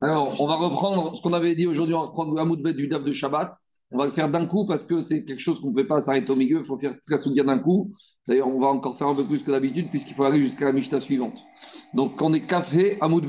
Alors, on va reprendre ce qu'on avait dit aujourd'hui, on va prendre le Hamoud du DAF de Shabbat. On va le faire d'un coup parce que c'est quelque chose qu'on ne peut pas s'arrêter au milieu, il faut faire très soudien d'un coup. D'ailleurs, on va encore faire un peu plus que d'habitude puisqu'il faut aller jusqu'à la Mishnah suivante. Donc, on est café Hamoud.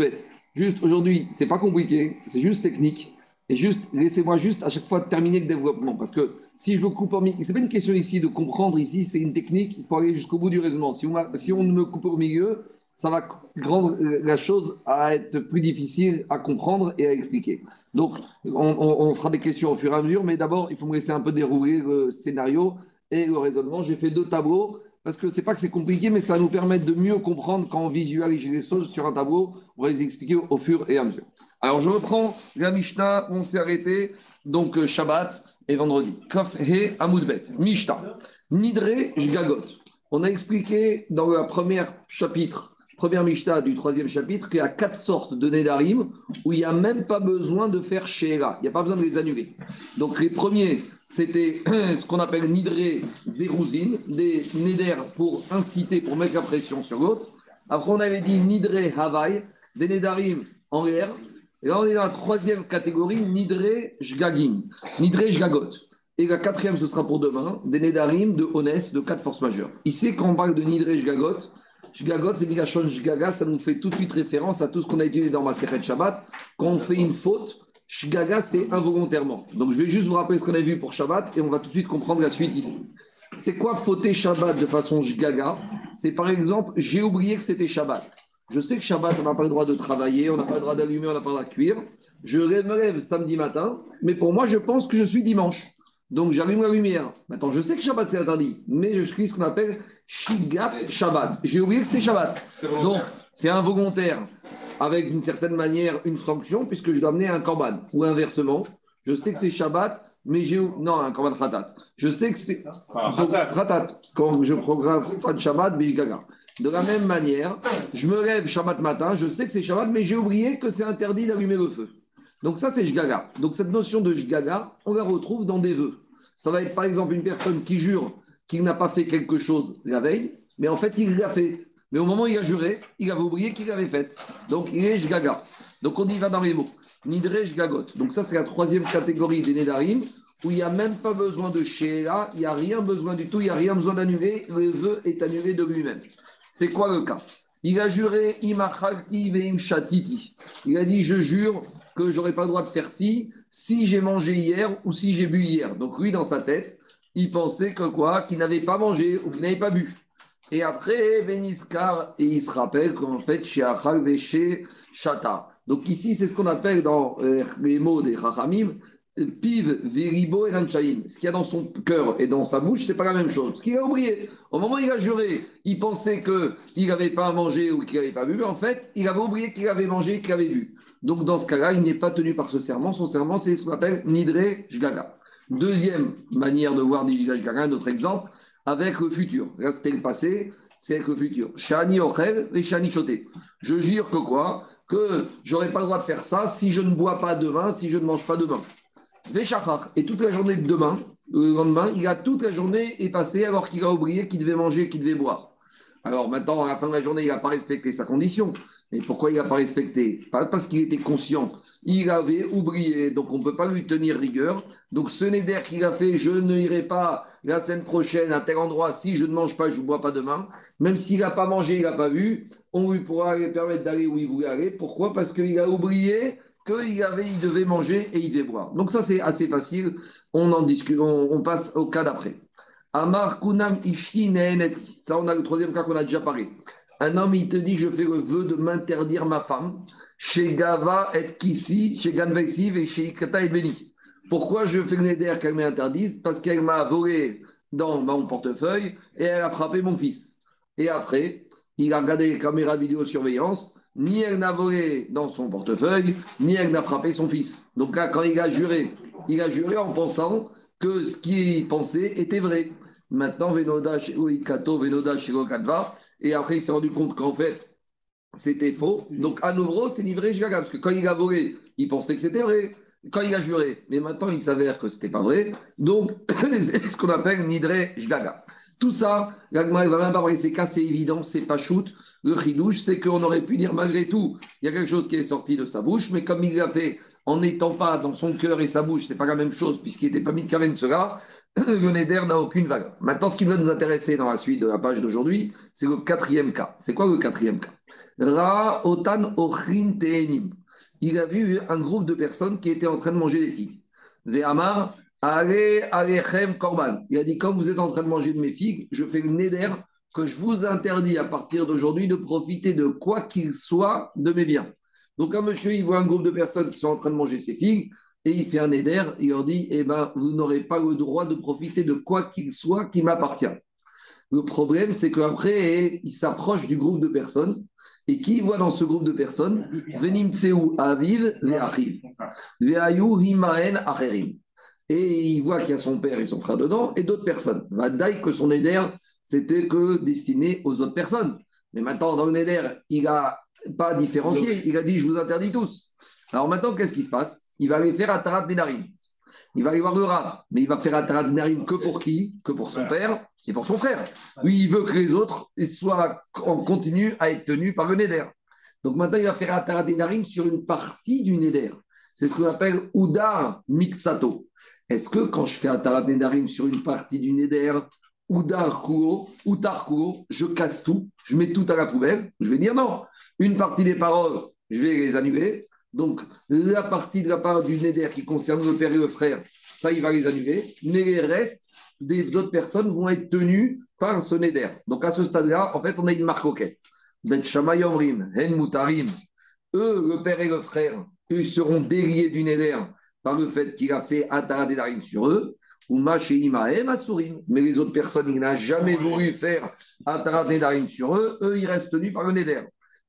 Juste aujourd'hui, c'est pas compliqué, c'est juste technique. Et juste, laissez-moi juste à chaque fois terminer le développement. Parce que si je le coupe en milieu, c'est pas une question ici de comprendre, ici c'est une technique, il faut aller jusqu'au bout du raisonnement. Si on, si on me coupe au milieu, ça va rendre la chose à être plus difficile à comprendre et à expliquer. Donc, on, fera des questions au fur et à mesure, mais d'abord, il faut me laisser un peu dérouler le scénario et le raisonnement. J'ai fait deux tableaux parce que c'est pas que c'est compliqué, mais ça va nous permettre de mieux comprendre quand on visualise les choses sur un tableau. On va les expliquer au fur et à mesure. Alors, je reprends la Mishnah, on s'est arrêté, donc euh, Shabbat et vendredi. Kaf He Amoudbet. Mishnah. Nidre Jgagot. On a expliqué dans le premier chapitre première Mishnah du troisième chapitre, qu'il y a quatre sortes de Nédarim où il n'y a même pas besoin de faire Sheela. Il n'y a pas besoin de les annuler. Donc les premiers, c'était ce qu'on appelle Nidré Zérouzine, des Néder pour inciter, pour mettre la pression sur l'autre. Après, on avait dit Nidré Havaï, des Nédarim en l'air. Et là, on est dans la troisième catégorie, Nidré Jgagin, Nidré Jgagot. Et la quatrième, ce sera pour demain, des Nédarim de Honest, de quatre forces majeures. Ici, quand on parle de Nidré Jgagot, Shgagot, c'est Migashon Shgaga, ça nous fait tout de suite référence à tout ce qu'on a étudié dans ma Sechet Shabbat. Quand on fait une faute, Shgaga, c'est involontairement. Donc je vais juste vous rappeler ce qu'on a vu pour Shabbat et on va tout de suite comprendre la suite ici. C'est quoi fauter Shabbat de façon Shgaga C'est par exemple, j'ai oublié que c'était Shabbat. Je sais que Shabbat, on n'a pas le droit de travailler, on n'a pas le droit d'allumer, on n'a pas le droit de cuire. Je me samedi matin, mais pour moi, je pense que je suis dimanche. Donc j'allume la lumière. Maintenant, je sais que Shabbat c'est interdit, mais je suis ce qu'on appelle Shigat Shabbat. J'ai oublié que c'était Shabbat. Donc c'est involontaire, avec d'une certaine manière une sanction, puisque je dois amener un korban. Ou inversement, je sais que c'est Shabbat, mais j'ai. Non, un korban ratat. Je sais que c'est. Ratat. Quand je programme pas de Shabbat, mais De la même manière, je me lève Shabbat matin, je sais que c'est Shabbat, mais j'ai oublié que c'est interdit d'allumer le feu. Donc ça, c'est Jgaga. Donc cette notion de Jgaga, on la retrouve dans des vœux. Ça va être par exemple une personne qui jure qu'il n'a pas fait quelque chose la veille, mais en fait, il l'a fait. Mais au moment où il a juré, il avait oublié qu'il l'avait fait. Donc il est Jgaga. Donc on y va dans les mots. Nidre Jgagot. Donc ça, c'est la troisième catégorie des Nédarim, où il n'y a même pas besoin de Sheela, il n'y a rien besoin du tout, il n'y a rien besoin d'annuler, le vœu est annulé de lui-même. C'est quoi le cas? Il a juré Imachalti Veim Shatiti. Il a dit Je jure que j'aurais pas le droit de faire ci si j'ai mangé hier ou si j'ai bu hier. Donc lui, dans sa tête, il pensait que quoi? Qu'il n'avait pas mangé ou qu'il n'avait pas bu. Et après, et il se rappelle qu'en fait, chez Achal chez Chata. Donc ici, c'est ce qu'on appelle dans euh, les mots des Chachamim, Piv, Veribo et Lanchaim. Ce qu'il y a dans son cœur et dans sa bouche, c'est pas la même chose. Ce qu'il a oublié. Au moment où il a juré, il pensait qu'il n'avait pas mangé ou qu'il n'avait pas bu, en fait, il avait oublié qu'il avait mangé et qu'il avait bu. Donc, dans ce cas-là, il n'est pas tenu par ce serment. Son serment, c'est ce qu'on appelle Nidre Jgaga. Deuxième manière de voir Nidre Jgaga, notre exemple, avec le futur. Là, c'était le passé, c'est avec le futur. Shani Ochel et Shani Choté. Je jure que quoi? Que j'aurais pas le droit de faire ça si je ne bois pas demain, si je ne mange pas demain. Et toute la journée de demain, le lendemain, il a toute la journée est passée alors qu'il a oublié qu'il devait manger, qu'il devait boire. Alors maintenant, à la fin de la journée, il n'a pas respecté sa condition. Et pourquoi il n'a pas respecté? Pas parce qu'il était conscient. Il avait oublié, donc on ne peut pas lui tenir rigueur. Donc ce d'air qu'il a fait, je n'irai pas la semaine prochaine à tel endroit si je ne mange pas, je ne bois pas demain. Même s'il n'a pas mangé, il n'a pas vu, on lui pourra lui permettre d'aller où il voulait aller. Pourquoi? Parce qu'il a oublié qu'il avait, il devait manger et il devait boire. Donc ça c'est assez facile. On en discute, on, passe au cas d'après. Amar kunam Ça on a le troisième cas qu'on a déjà parlé. Un homme, il te dit, je fais le vœu de m'interdire ma femme chez Gava et Kissi, chez Ganvexiv et chez Ikata et Beni. Pourquoi je fais le néder qu'elle m'interdise Parce qu'elle m'a volé dans mon portefeuille et elle a frappé mon fils. Et après, il a regardé les caméras vidéosurveillance, ni elle n'a volé dans son portefeuille, ni elle n'a frappé son fils. Donc là, quand il a juré, il a juré en pensant que ce qu'il pensait était vrai. Maintenant, Venoda chez Kato, Venoda chez et après, il s'est rendu compte qu'en fait, c'était faux. Donc, à nouveau, c'est livré Jgaga. Parce que quand il a volé, il pensait que c'était vrai. Quand il a juré, mais maintenant, il s'avère que ce n'était pas vrai. Donc, c'est ce qu'on appelle Nidre Jgaga. Tout ça, l'agma, il va même pas parler de ces cas, c'est évident, c'est pas shoot. Le chidouche, c'est qu'on aurait pu dire malgré tout, il y a quelque chose qui est sorti de sa bouche, mais comme il l'a fait en n'étant pas dans son cœur et sa bouche, c'est pas la même chose puisqu'il n'était pas mis de kaven cela, le neder n'a aucune valeur. Maintenant, ce qui va nous intéresser dans la suite de la page d'aujourd'hui, c'est le quatrième cas. C'est quoi le quatrième cas? Ra otan ochin Il a vu un groupe de personnes qui étaient en train de manger des figues. Ve'amar Allez, Korban. Il a dit comme vous êtes en train de manger de mes figues, je fais une neder que je vous interdis à partir d'aujourd'hui de profiter de quoi qu'il soit de mes biens. Donc, un monsieur, il voit un groupe de personnes qui sont en train de manger ses figues et il fait un éder, il leur dit Eh ben, vous n'aurez pas le droit de profiter de quoi qu'il soit qui m'appartient. Le problème, c'est qu'après, il s'approche du groupe de personnes et qui voit dans ce groupe de personnes? Venim Tseu Aviv Ve'achiv Ve'ayu Himaen Acherim et il voit qu'il y a son père et son frère dedans, et d'autres personnes. Va que son éder, c'était que destiné aux autres personnes. Mais maintenant, dans le Neder, il n'a pas différencié. Il a dit Je vous interdis tous. Alors maintenant, qu'est-ce qui se passe? Il va aller faire Atarat Nedarim. Il va aller voir le Rav. Mais il va faire Atarat Nedarim que pour qui? Que pour son père et pour son frère. Lui, il veut que les autres soient en continu à être tenus par le Neder. Donc maintenant, il va faire Atarat Nedarim sur une partie du Neder. C'est ce qu'on appelle Udar Mixato. Est-ce que quand je fais un Tarat Nedarim sur une partie du Neder, ou Kuo, ou Tarkuo, je casse tout, je mets tout à la poubelle Je vais dire non. Une partie des paroles, je vais les annuler. Donc, la partie de la part du Neder qui concerne le père et le frère, ça, il va les annuler. Mais les restes des autres personnes vont être tenus par ce Neder. Donc, à ce stade-là, en fait, on a une marque Shamayomrim, Hen Mutarim, eux, le père et le frère, eux seront déliés du Neder par le fait qu'il a fait Atarat sur eux, ou. Mais les autres personnes, il n'a jamais voulu faire Atarat sur eux, eux, ils restent tenus par le Neder.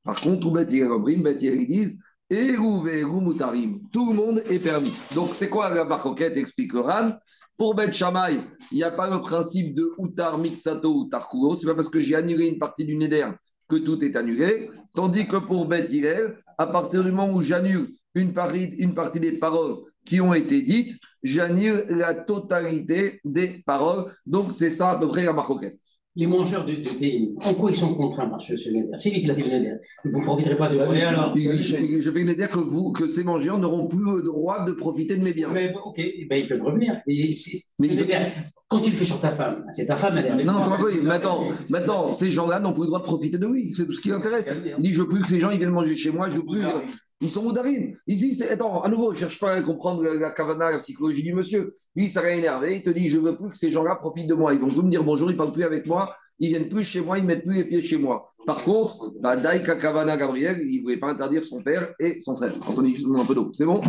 Par contre, Bet ils disent Mutarim. Tout le monde est permis. Donc, c'est quoi la barcoquette explique Ran. Pour Bet Shamay, il n'y a pas le principe de Utar Mixato ou Tarkulo. Ce n'est pas parce que j'ai annulé une partie du Neder que tout est annulé. Tandis que pour Bet à partir du moment où j'annule une partie, des paroles qui ont été dites, j'annule la totalité des paroles. Donc, c'est ça à peu près la. Les mangeurs de, de, en quoi ils sont contraints par ce, ce C'est lui qui l'a fait le. Vous ne profiterez pas de vous. alors Je, je vais neder que, vous, que ces mangeurs n'auront plus le droit de profiter de mes biens. Mais, ok, ben, ils peuvent revenir. mais quand tu le fais sur ta femme, c'est ta femme, elle Non, non, maintenant, maintenant, ces gens-là n'ont plus le droit de profiter de lui. C'est tout ce qui l'intéresse. Il dit Je veux plus que ces gens ils viennent manger chez moi, je veux plus. Ils sont moudarim. Ici, c'est. Attends, à nouveau, je ne cherche pas à comprendre la kavana, la psychologie du monsieur. Lui, ça rien énervé. Il te dit Je ne veux plus que ces gens-là profitent de moi. Ils vont tout me dire bonjour, ils ne parlent plus avec moi. Ils viennent plus chez moi, ils ne mettent plus les pieds chez moi. Par contre, bah, Daika Kavana Gabriel, il ne voulait pas interdire son père et son frère. Quand on dit juste un peu d'eau. C'est bon?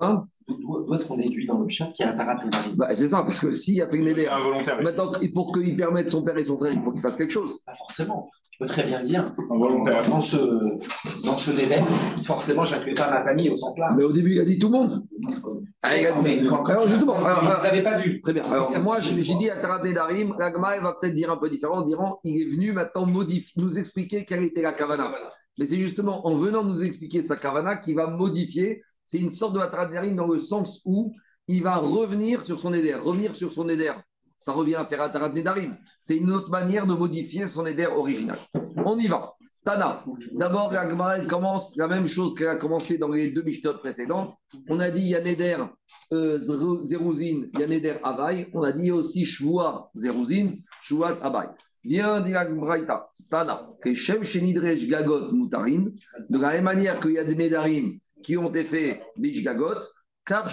Hein? D'où est-ce qu'on déduit dans le chat qu'il y a un tarat bah, C'est ça, parce que s'il y a fait une idée. Maintenant, pour qu'il permette son père et son frère, il faut qu'il fasse quelque chose. Pas forcément. Tu peux très bien dire. Dans ce, dans ce délai, forcément, j'inclus pas ma famille au sens là. Mais au début, il a dit tout le monde. Ah, alors, justement, alors, vous n'avez pas vu. Très bien. Alors, moi, j'ai dit à Tarat Darim, l'agma, va peut-être dire un peu différent, en disant il est venu maintenant modifier, nous expliquer quelle était la kavana. Mais c'est justement en venant nous expliquer sa kavana qu'il va modifier c'est une sorte de Atarat dans le sens où il va revenir sur son éder. Revenir sur son éder, ça revient à faire Atarat Nedarim. C'est une autre manière de modifier son éder original. On y va. Tana. D'abord, la commence la même chose qu'elle a commencé dans les deux Mishnot précédentes. On a dit il y a Neder euh, Zérouzine, il y a Neder Avaï. On a dit aussi Shvua Zérouzine, Shvuat Avaï. Viens dire Tana, que Shem Shenidrej Gagot Mutarin. De la même manière qu'il y a des Nedarim qui ont été faits Gagot, car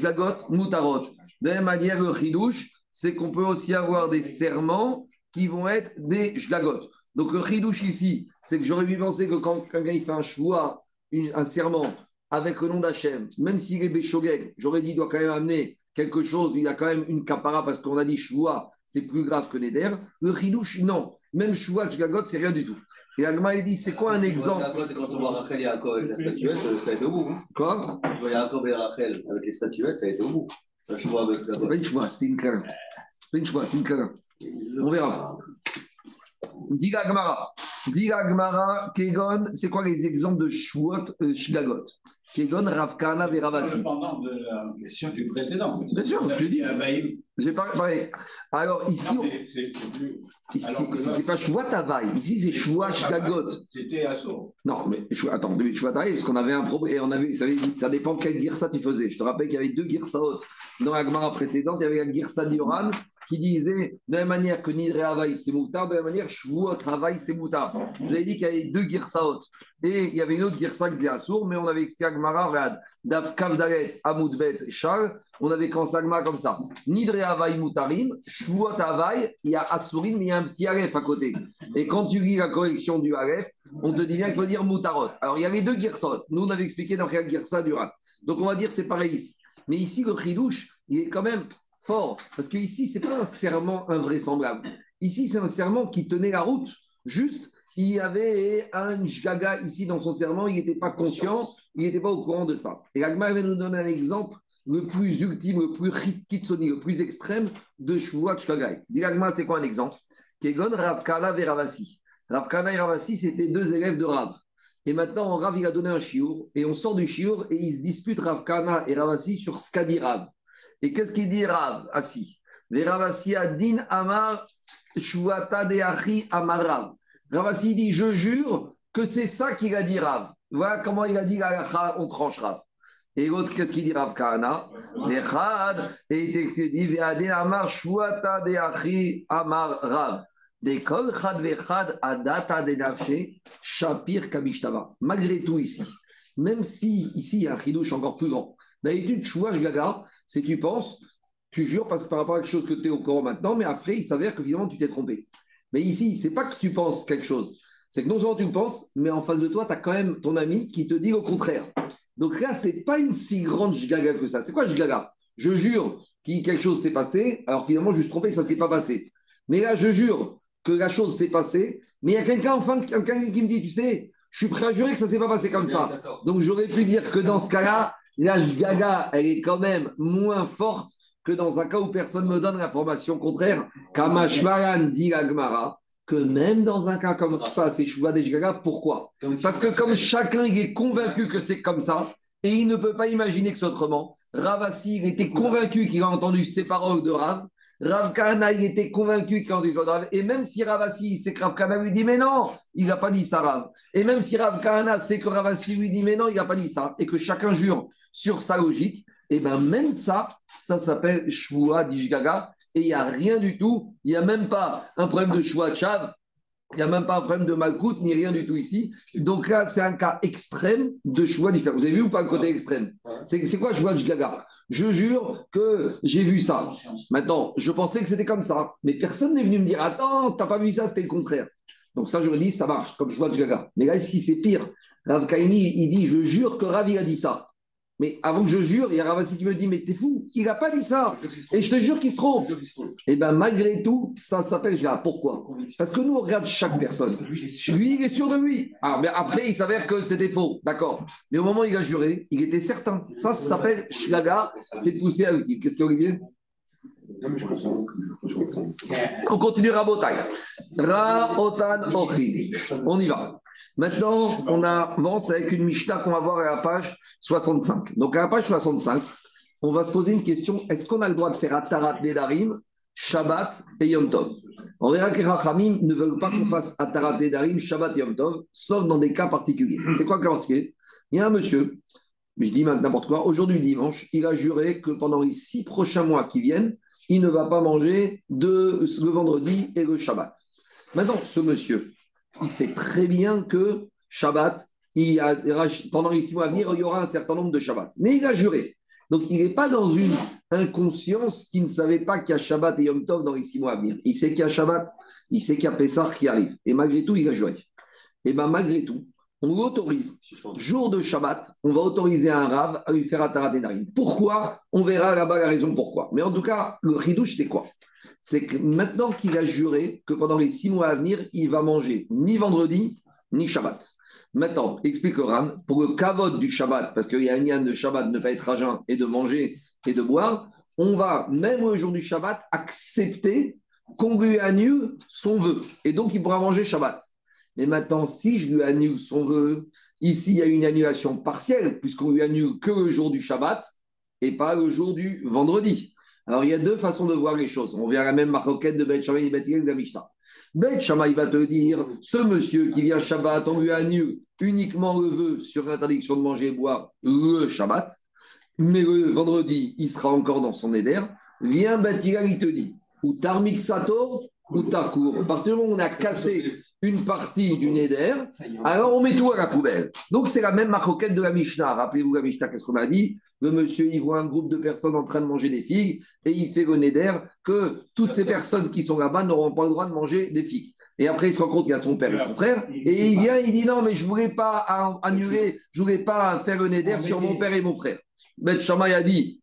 Gagot Mutarot. De la même manière, le Chidouche, c'est qu'on peut aussi avoir des serments qui vont être des Gagot. Donc le Chidouche ici, c'est que j'aurais pu penser que quand quelqu'un fait un choix, un serment avec le nom d'Hachem, même s'il est Béchogeg, j'aurais dit il doit quand même amener quelque chose, il a quand même une capara parce qu'on a dit choix, c'est plus grave que Neder. Le Chidouche, non. Même choix, Gagot, c'est rien du tout. Et Agma, il dit, c'est quoi un exemple Quand on voit Rachel et Yaakov avec la statuette, ça a été au bout. Hein. Quoi? Je vois Yaakov et Rachel avec les statuettes, ça a été au bout. C'est pas une choix, c'est une crainte. C'est une choix, c'est une crainte. On verra. Diga Gmara. Diga Gmara, Kegon, c'est quoi les exemples de Shvuot, euh, Shgagot? Kegon Ravkana Veravasi. Pendant de la question du précédent. Bien sûr, je dis. J'ai pas parlé. Alors ici, Non, c'est- c'est plus- ici alors que ici, là- c'est pas Shua Tavaï, ici c'est Shua Shkagot. C'était assaut. Non, mais attends, Shua Tavaï, parce qu'on avait un problème, et on avait, ça, ça dépend quelle girsa tu faisais. Je te rappelle qu'il y avait deux girsaot dans la Gemara précédente, il y avait la girsa d'Yoran qui disait de la même manière que Nidre Havaï c'est moutard, de la même manière Shvuot Havaï c'est moutard. Vous avez dit qu'il y avait deux girsaot. Et il y avait une autre girsa qui disait Assour, mais on avait expliqué à Gemara, regarde, Dav Kavdalet, Amoudbet, Shal, on avait à Gemara comme ça. Nidre Havaï moutarim, Shvuot Havaï, il y a Assourim, mais il y a un petit Aleph à côté. Et quand tu lis la correction du Aleph, on te dit bien qu'il faut dire Moutarot. Alors il y a les deux girsot. Nous, on avait expliqué dans quelle girsa du Rat. Donc on va dire c'est pareil ici. Mais ici, le chidouche, il est quand même fort. Parce que ici, c'est pas un serment invraisemblable. Ici, c'est un serment qui tenait la route. Juste, il y avait un jgaga ici dans son serment, il n'était pas conscient, il n'était pas au courant de ça. Et l'Agma va nous donner un exemple le plus ultime, le plus kitsoni, le plus extrême de Shvuat Shkagai. Dit l'Agma, c'est quoi un exemple? Kegon Ravkana et Ravasi. Ravkana et Ravasi, c'était deux élèves de Rav. Et maintenant, Rav, il a donné un chiour, et on sort du chiour, et ils se disputent Ravkana et Ravasi sur ce dit Rav. Et qu'est-ce qu'il dit Rav? Assi Veravasi Adin Amar Shuata de Achi Amarav. Ravasi dit Je jure que c'est ça qu'il a dit Rav. Voilà comment il a dit on tranche Rav. Et l'autre, qu'est-ce qu'il dit Rav Kahana? Et il dit Veadin Amar Shuata de Achi Amar Rav. Malgré tout ici, même si ici il y a un chidouche encore plus grand. D'habitude, chouach gaga, c'est tu penses, tu jures parce que par rapport à quelque chose que tu es au courant maintenant, mais après il s'avère que finalement tu t'es trompé. Mais ici, c'est pas que tu penses quelque chose, c'est que non seulement tu le penses, mais en face de toi, tu as quand même ton ami qui te dit le contraire. Donc là, c'est pas une si grande gaga que ça. C'est quoi gaga Je jure que quelque chose s'est passé, alors finalement je me suis trompé, ça s'est pas passé. Mais là, je jure que la chose s'est passée, mais il y a quelqu'un enfin quelqu'un qui me dit, tu sais, je suis prêt à jurer que ça s'est pas passé comme ça. Donc j'aurais pu dire que dans ce cas-là, la gaga, elle est quand même moins forte que dans un cas où personne me donne l'information contraire. Kamashmaran dit la Gemara que même dans un cas comme ça, c'est Chouva des gaga. Pourquoi? Parce que comme chacun il est convaincu que c'est comme ça, et il ne peut pas imaginer que c'est autrement, Ravasi, il était convaincu qu'il a entendu ces paroles de Rav. Rav Kahana, il était convaincu paroles de Rav. Et même si Ravasi, c'est que Rav lui dit, mais non, il n'a pas dit ça, Rav. Et même si Rav Kahana, c'est que Ravasi lui dit, mais non, il n'a pas dit ça, et que chacun jure sur sa logique, et bien même ça, ça s'appelle Shvua Dishgaga, et il n'y a rien du tout, il n'y a même pas un problème de Shvua Chav, il n'y a même pas un problème de Malkout, ni rien du tout ici. Donc là, c'est un cas extrême de Dishgaga. Vous avez vu ou pas le côté extrême? C'est quoi Shvua Dishgaga? Je jure que j'ai vu ça. Maintenant, je pensais que c'était comme ça, mais personne n'est venu me dire Attends, t'as pas vu ça, c'était le contraire. Donc ça, j'aurais dit Ça marche, comme Shvua Dishgaga. Mais là, ici, c'est pire. Rav Kaini, il dit Je jure que Rav, il a dit ça. Mais avant que je jure, il y a Ravasi qui me dit Mais t'es fou, il n'a pas dit ça. Et je te jure qu'il se trompe. Et bien, malgré tout, ça s'appelle Shvua. Pourquoi? Parce que nous, on regarde chaque personne. Lui, il est sûr de lui. Alors, mais après, il s'avère que c'était faux. D'accord. Mais au moment où il a juré, il était certain. Ça, ça s'appelle Shlaga. C'est poussé à l'outil. Qu'est-ce qu'il y a, Olivier On continue Rabotai. Ra Otan Ochri. On y va. Maintenant, on avance avec une Mishnah qu'on va voir à la page 65. Donc, à la page 65, on va se poser une question est-ce qu'on a le droit de faire Atarat Nedarim, Shabbat et Yom Tov? On verra que les Rachamim ne veulent pas qu'on fasse Atarat Nedarim, Shabbat et Yom Tov, sauf dans des cas particuliers. C'est quoi le cas particulier? Il y a un monsieur, je dis n'importe quoi, aujourd'hui dimanche, il a juré que pendant les six prochains mois qui viennent, il ne va pas manger de, le vendredi et le Shabbat. Maintenant, ce monsieur, il sait très bien que Shabbat, il y a, pendant les six mois à venir, il y aura un certain nombre de Shabbat. Mais il a juré. Donc, il n'est pas dans une inconscience qui ne savait pas qu'il y a Shabbat et Yom Tov dans les six mois à venir. Il sait qu'il y a Shabbat, il sait qu'il y a Pessah qui arrive. Et malgré tout, il a juré. Et bien, malgré tout, on l'autorise. Jour de Shabbat, on va autoriser un rave à lui faire Nedarim. Pourquoi? On verra là-bas la raison pourquoi. Mais en tout cas, le ridouche, c'est quoi? C'est que maintenant qu'il a juré que pendant les six mois à venir, il va manger ni vendredi, ni Shabbat. Maintenant, explique Ran, pour le kavod du Shabbat, parce qu'il y a un lien de Shabbat, ne pas être à jeun et de manger et de boire, on va, même au jour du Shabbat, accepter qu'on lui annule son vœu. Et donc, il pourra manger Shabbat. Mais maintenant, si je lui annule son vœu, ici, il y a une annulation partielle, puisqu'on lui annule que le jour du Shabbat et pas le jour du vendredi. Alors, il y a deux façons de voir les choses. On vient la même maroquette de Bet Shammai et Bet Hillel de la Mishnah. Shammai va te dire ce monsieur qui vient Shabbat, on lui annule uniquement le vœu sur l'interdiction de manger et boire le Shabbat, mais le vendredi, il sera encore dans son éder. Viens Bet Hillel, il te dit ou Tarmik Sato ou Tarkour. À partir du moment où on a cassé une partie du Neder, alors on met tout à la poubelle. Donc c'est la même maroquette de la Mishnah. Rappelez-vous la Mishnah, qu'est-ce qu'on a dit? Le monsieur, il voit un groupe de personnes en train de manger des figues et il fait le Neder que toutes ces personnes qui sont là-bas n'auront pas le droit de manger des figues. Et après, il se rend compte qu'il y a son père et son frère. Et il vient, il dit non, mais je ne voulais pas annuler, je ne voulais pas faire le Neder sur mon père et mon frère. Beth Shammai a dit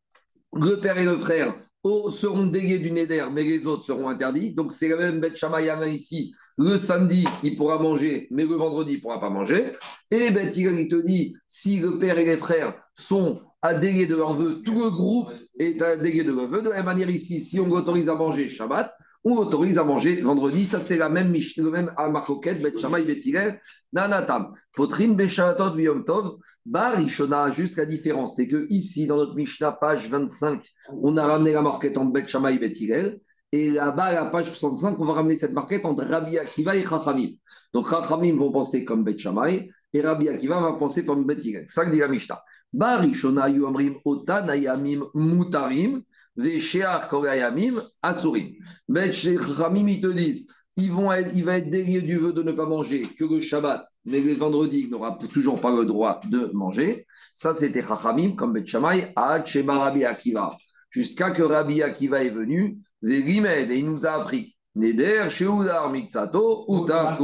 le père et le frère seront déliés du Neder, mais les autres seront interdits. Donc c'est la même Beth Shammai ici le samedi, il pourra manger, mais le vendredi, il pourra pas manger. Et ben, il te dit, si le père et les frères sont à déguer de leur vœu, tout le groupe est à déguer de leur vœu. De la même manière ici, si on autorise à manger Shabbat, on autorise à manger vendredi. Ça, c'est la même, le même à Bet Shammai, Bet Nanatam. Potrine, Beshatot, Biyom Tov, Barishona. Juste la différence, c'est que ici, dans notre Mishnah, page 25, on a ramené la marquette en Bet Shammai, Bet et là-bas, à la page 65, on va ramener cette marquette entre Rabbi Akiva et Chachamim. Donc, Chachamim vont penser comme Bet Shammai et Rabbi Akiva va penser comme Bet. Ça que dit la Mishnah. Barishona yuamrim otanayamim mutarim veshear korayamim asurim. Bet Chachamim, ils te disent, ils vont il va être délié du vœu de ne pas manger que le Shabbat, mais le vendredi, il n'aura toujours pas le droit de manger. Ça, c'était Chachamim comme Bet Shammai, à Rabbi Akiva. Jusqu'à que Rabbi Akiva est venu et il nous a appris. Neder, Sheudar, Mixato, Utar,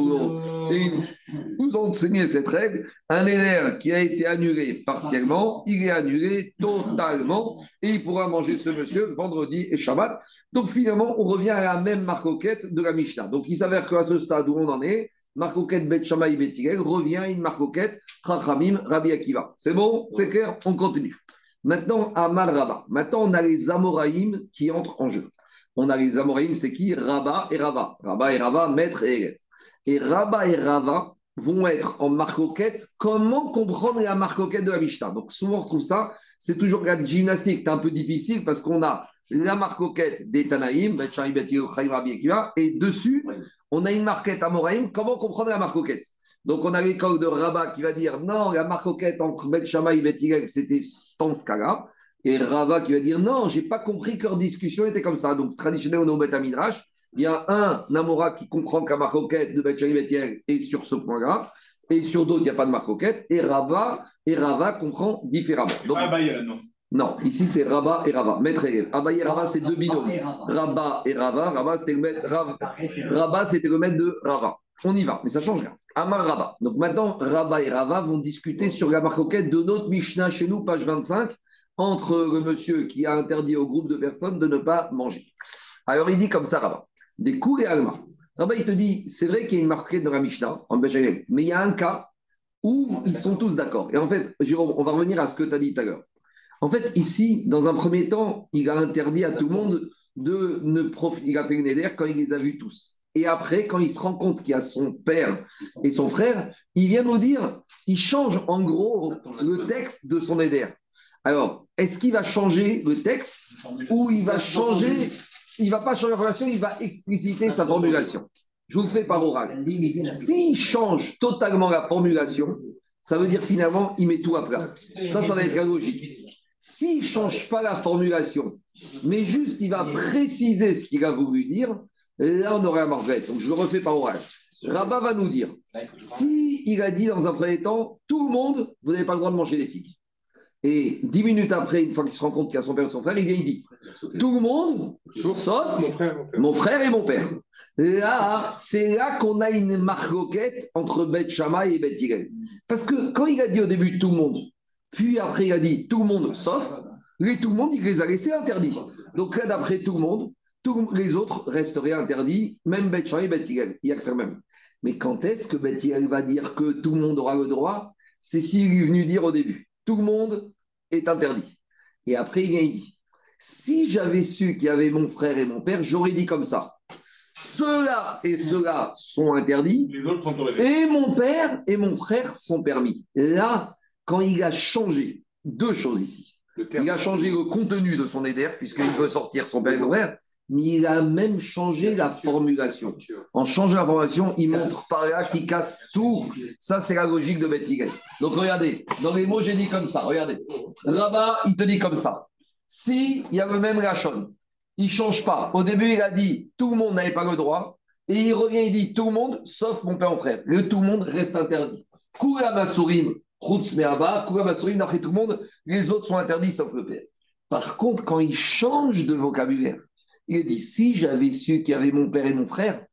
Et ils nous ont enseigné cette règle. Un Neder qui a été annulé partiellement, il est annulé totalement et il pourra manger ce monsieur vendredi et Shabbat. Donc finalement, on revient à la même marcoquette de la Mishnah. Donc il s'avère qu'à ce stade où on en est, marcoquette Bet Shammai revient à une marcoquette Chachamim Rabbi Akiva. C'est bon? C'est clair? On continue. Maintenant, à Mal Maintenant, on a les Amoraïm qui entrent en jeu on a les Amoraïm, c'est qui? Rabat et Rava. Rabat et Rava, maître et élève. Et Rabat et Rava vont être en marcoquette. Comment comprendre la marcoquette de la Mishnah? Donc souvent on retrouve ça, c'est toujours la gymnastique, c'est un peu difficile parce qu'on a la marcoquette des Tanaïm, et dessus, on a une marquette Amoraïm. Comment comprendre la marcoquette? Donc, on a l'école de Rabat qui va dire non, la marcoquette entre Bet Shammai et Bet c'était dans ce cas-là. Et Rava qui va dire non, j'ai pas compris que leur discussion était comme ça. Donc, traditionnel, on est au Midrash. Il y a un Namora qui comprend qu'un marcoquette de Betiel est sur ce point-là. Et sur d'autres, il n'y a pas de marcoquette. Et Rava, et Rava comprend différemment. Donc, non. Non, ici c'est Rabat et Rava. Maître et Abaye et Rava, c'est deux binômes. Rabat et Rava. Rabat, c'était le maître, Rabat, c'était le maître de Rava. On y va, mais ça change rien. Amar Rabat. Donc maintenant, Rabat et Rava vont discuter sur la marcoquette de notre Mishnah chez nous, page 25 entre le monsieur qui a interdit au groupe de personnes de ne pas manger. Alors il dit comme ça, Rabat, des coups et Alma. Il te dit, c'est vrai qu'il y a une marquette dans la Mishnah, en mais il y a un cas où ils sont tous d'accord. Et en fait, Jérôme, on va revenir à ce que tu as dit tout à l'heure. En fait, ici, dans un premier temps, il a interdit à tout le monde de ne profiter. Il a fait une éder quand il les a vus tous. Et après, quand il se rend compte qu'il y a son père et son frère, il vient nous dire, il change en gros le texte de son éder. Alors, est-ce qu'il va changer le texte ou il va changer, il ne va pas changer la formulation, il va expliciter sa formulation? Je vous le fais par oral. S'il change totalement la formulation, ça veut dire finalement, il met tout à plat. Ça, ça va être la logique. S'il ne change pas la formulation, mais juste il va préciser ce qu'il a voulu dire, là on aurait un marvette. Donc je le refais par oral. Rabat va nous dire, si il a dit dans un premier temps, tout le monde, vous n'avez pas le droit de manger des figues. Et dix minutes après, une fois qu'il se rend compte qu'il y a son père et son frère, il vient, il dit Tout le monde, sauf mon frère, et mon père. Là, c'est là qu'on a une marcoquette entre Beth Shammai et Beth. Parce que quand il a dit au début tout le monde, puis après il a dit tout le monde sauf, les tout le monde, il les a laissés interdits. Donc là, d'après tout le monde, tous les autres resteraient interdits, même Beth Shammai et Beth Hillel. Il y a que faire même. Mais quand est-ce que Beth va dire que tout le monde aura le droit? C'est s'il est venu dire au début tout le monde est interdit. Et après, il vient, il dit, si j'avais su qu'il y avait mon frère et mon père, j'aurais dit comme ça. ceux-là et ceux-là sont interdits, Les autres sont autorisés. et mon père et mon frère sont permis. Là, quand il a changé deux choses ici, il a changé le contenu de son éder, puisqu'il veut sortir son père et son frère, mais il a même changé la formulation. En changeant la formulation, il montre par là qu'il casse tout. Ça, c'est la logique de Beth Hillel. Donc, regardez, dans les mots, j'ai dit comme ça. Regardez. Rabat, il te dit comme ça. Si il y a le même Rachon, il ne change pas. Au début, il a dit tout le monde n'avait pas le droit. Et il revient, il dit tout le monde, sauf mon père mon frère. Le tout le monde reste interdit. Kula Masurim, Kula Masurim, d'après tout le monde, les autres sont interdits sauf le père. Par contre, quand il change de vocabulaire, il dit si j'avais su qu'il y avait mon père et mon frère,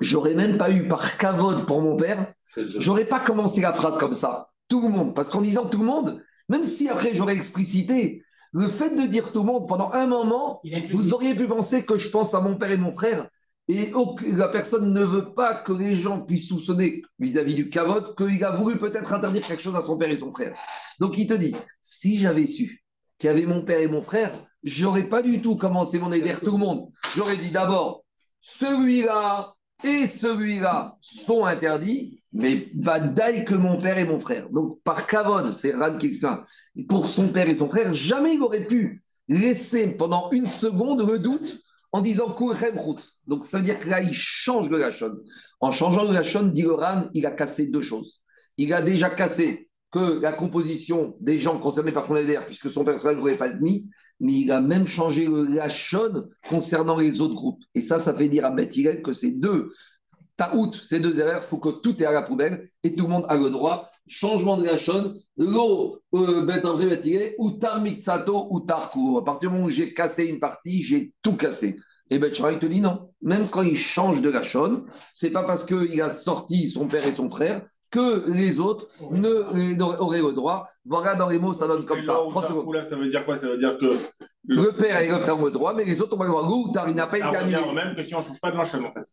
j'aurais même pas eu par cavode pour mon père, j'aurais pas commencé la phrase comme ça. Tout le monde. Parce qu'en disant tout le monde, même si après j'aurais explicité, le fait de dire tout le monde pendant un moment, vous auriez pu penser que je pense à mon père et mon frère. Et la personne ne veut pas que les gens puissent soupçonner vis-à-vis du cavote qu'il a voulu peut-être interdire quelque chose à son père et son frère. Donc il te dit, si j'avais su qu'il y avait mon père et mon frère, j'aurais pas du tout commencé mon aider tout le monde. J'aurais dit d'abord, celui-là et celui-là sont interdits, mais va d'aille que mon père et mon frère. Donc par cavode, c'est Ran qui explique, pour son père et son frère, jamais il aurait pu laisser pendant une seconde le doute en disant Kurem Chutz. Donc ça veut dire que là, il change de la. En changeant de la chaude, dit le Ran, il a cassé deux choses. Il a déjà cassé que la composition des gens concernés par son puisque son personnage n'aurait pas admis, mais il a même changé le lachon concernant les autres groupes. Et ça, ça fait dire à Beth Hillel que ces deux taout, ces deux erreurs, il faut que tout est à la poubelle et tout le monde a le droit. Changement de lachon, l'eau, Beth André, Beth Hillel, ou tar mixato, ou tar kou. À partir du moment où j'ai cassé une partie, j'ai tout cassé. Et Beth Shammai te dit non. Même quand il change de lachon, c'est pas parce qu'il a sorti son père et son frère que les autres ne, auraient le droit. Voilà, dans les mots, ça donne comme ça. là, 30 secondes. Otar, là, ça veut dire quoi? Ça veut dire que. Le père et le frère ont le droit, mais les autres ont pas le droit. L'eau, tar, il n'a pas été Ça annulé. même que si on ne change pas de la chaîne, en fait.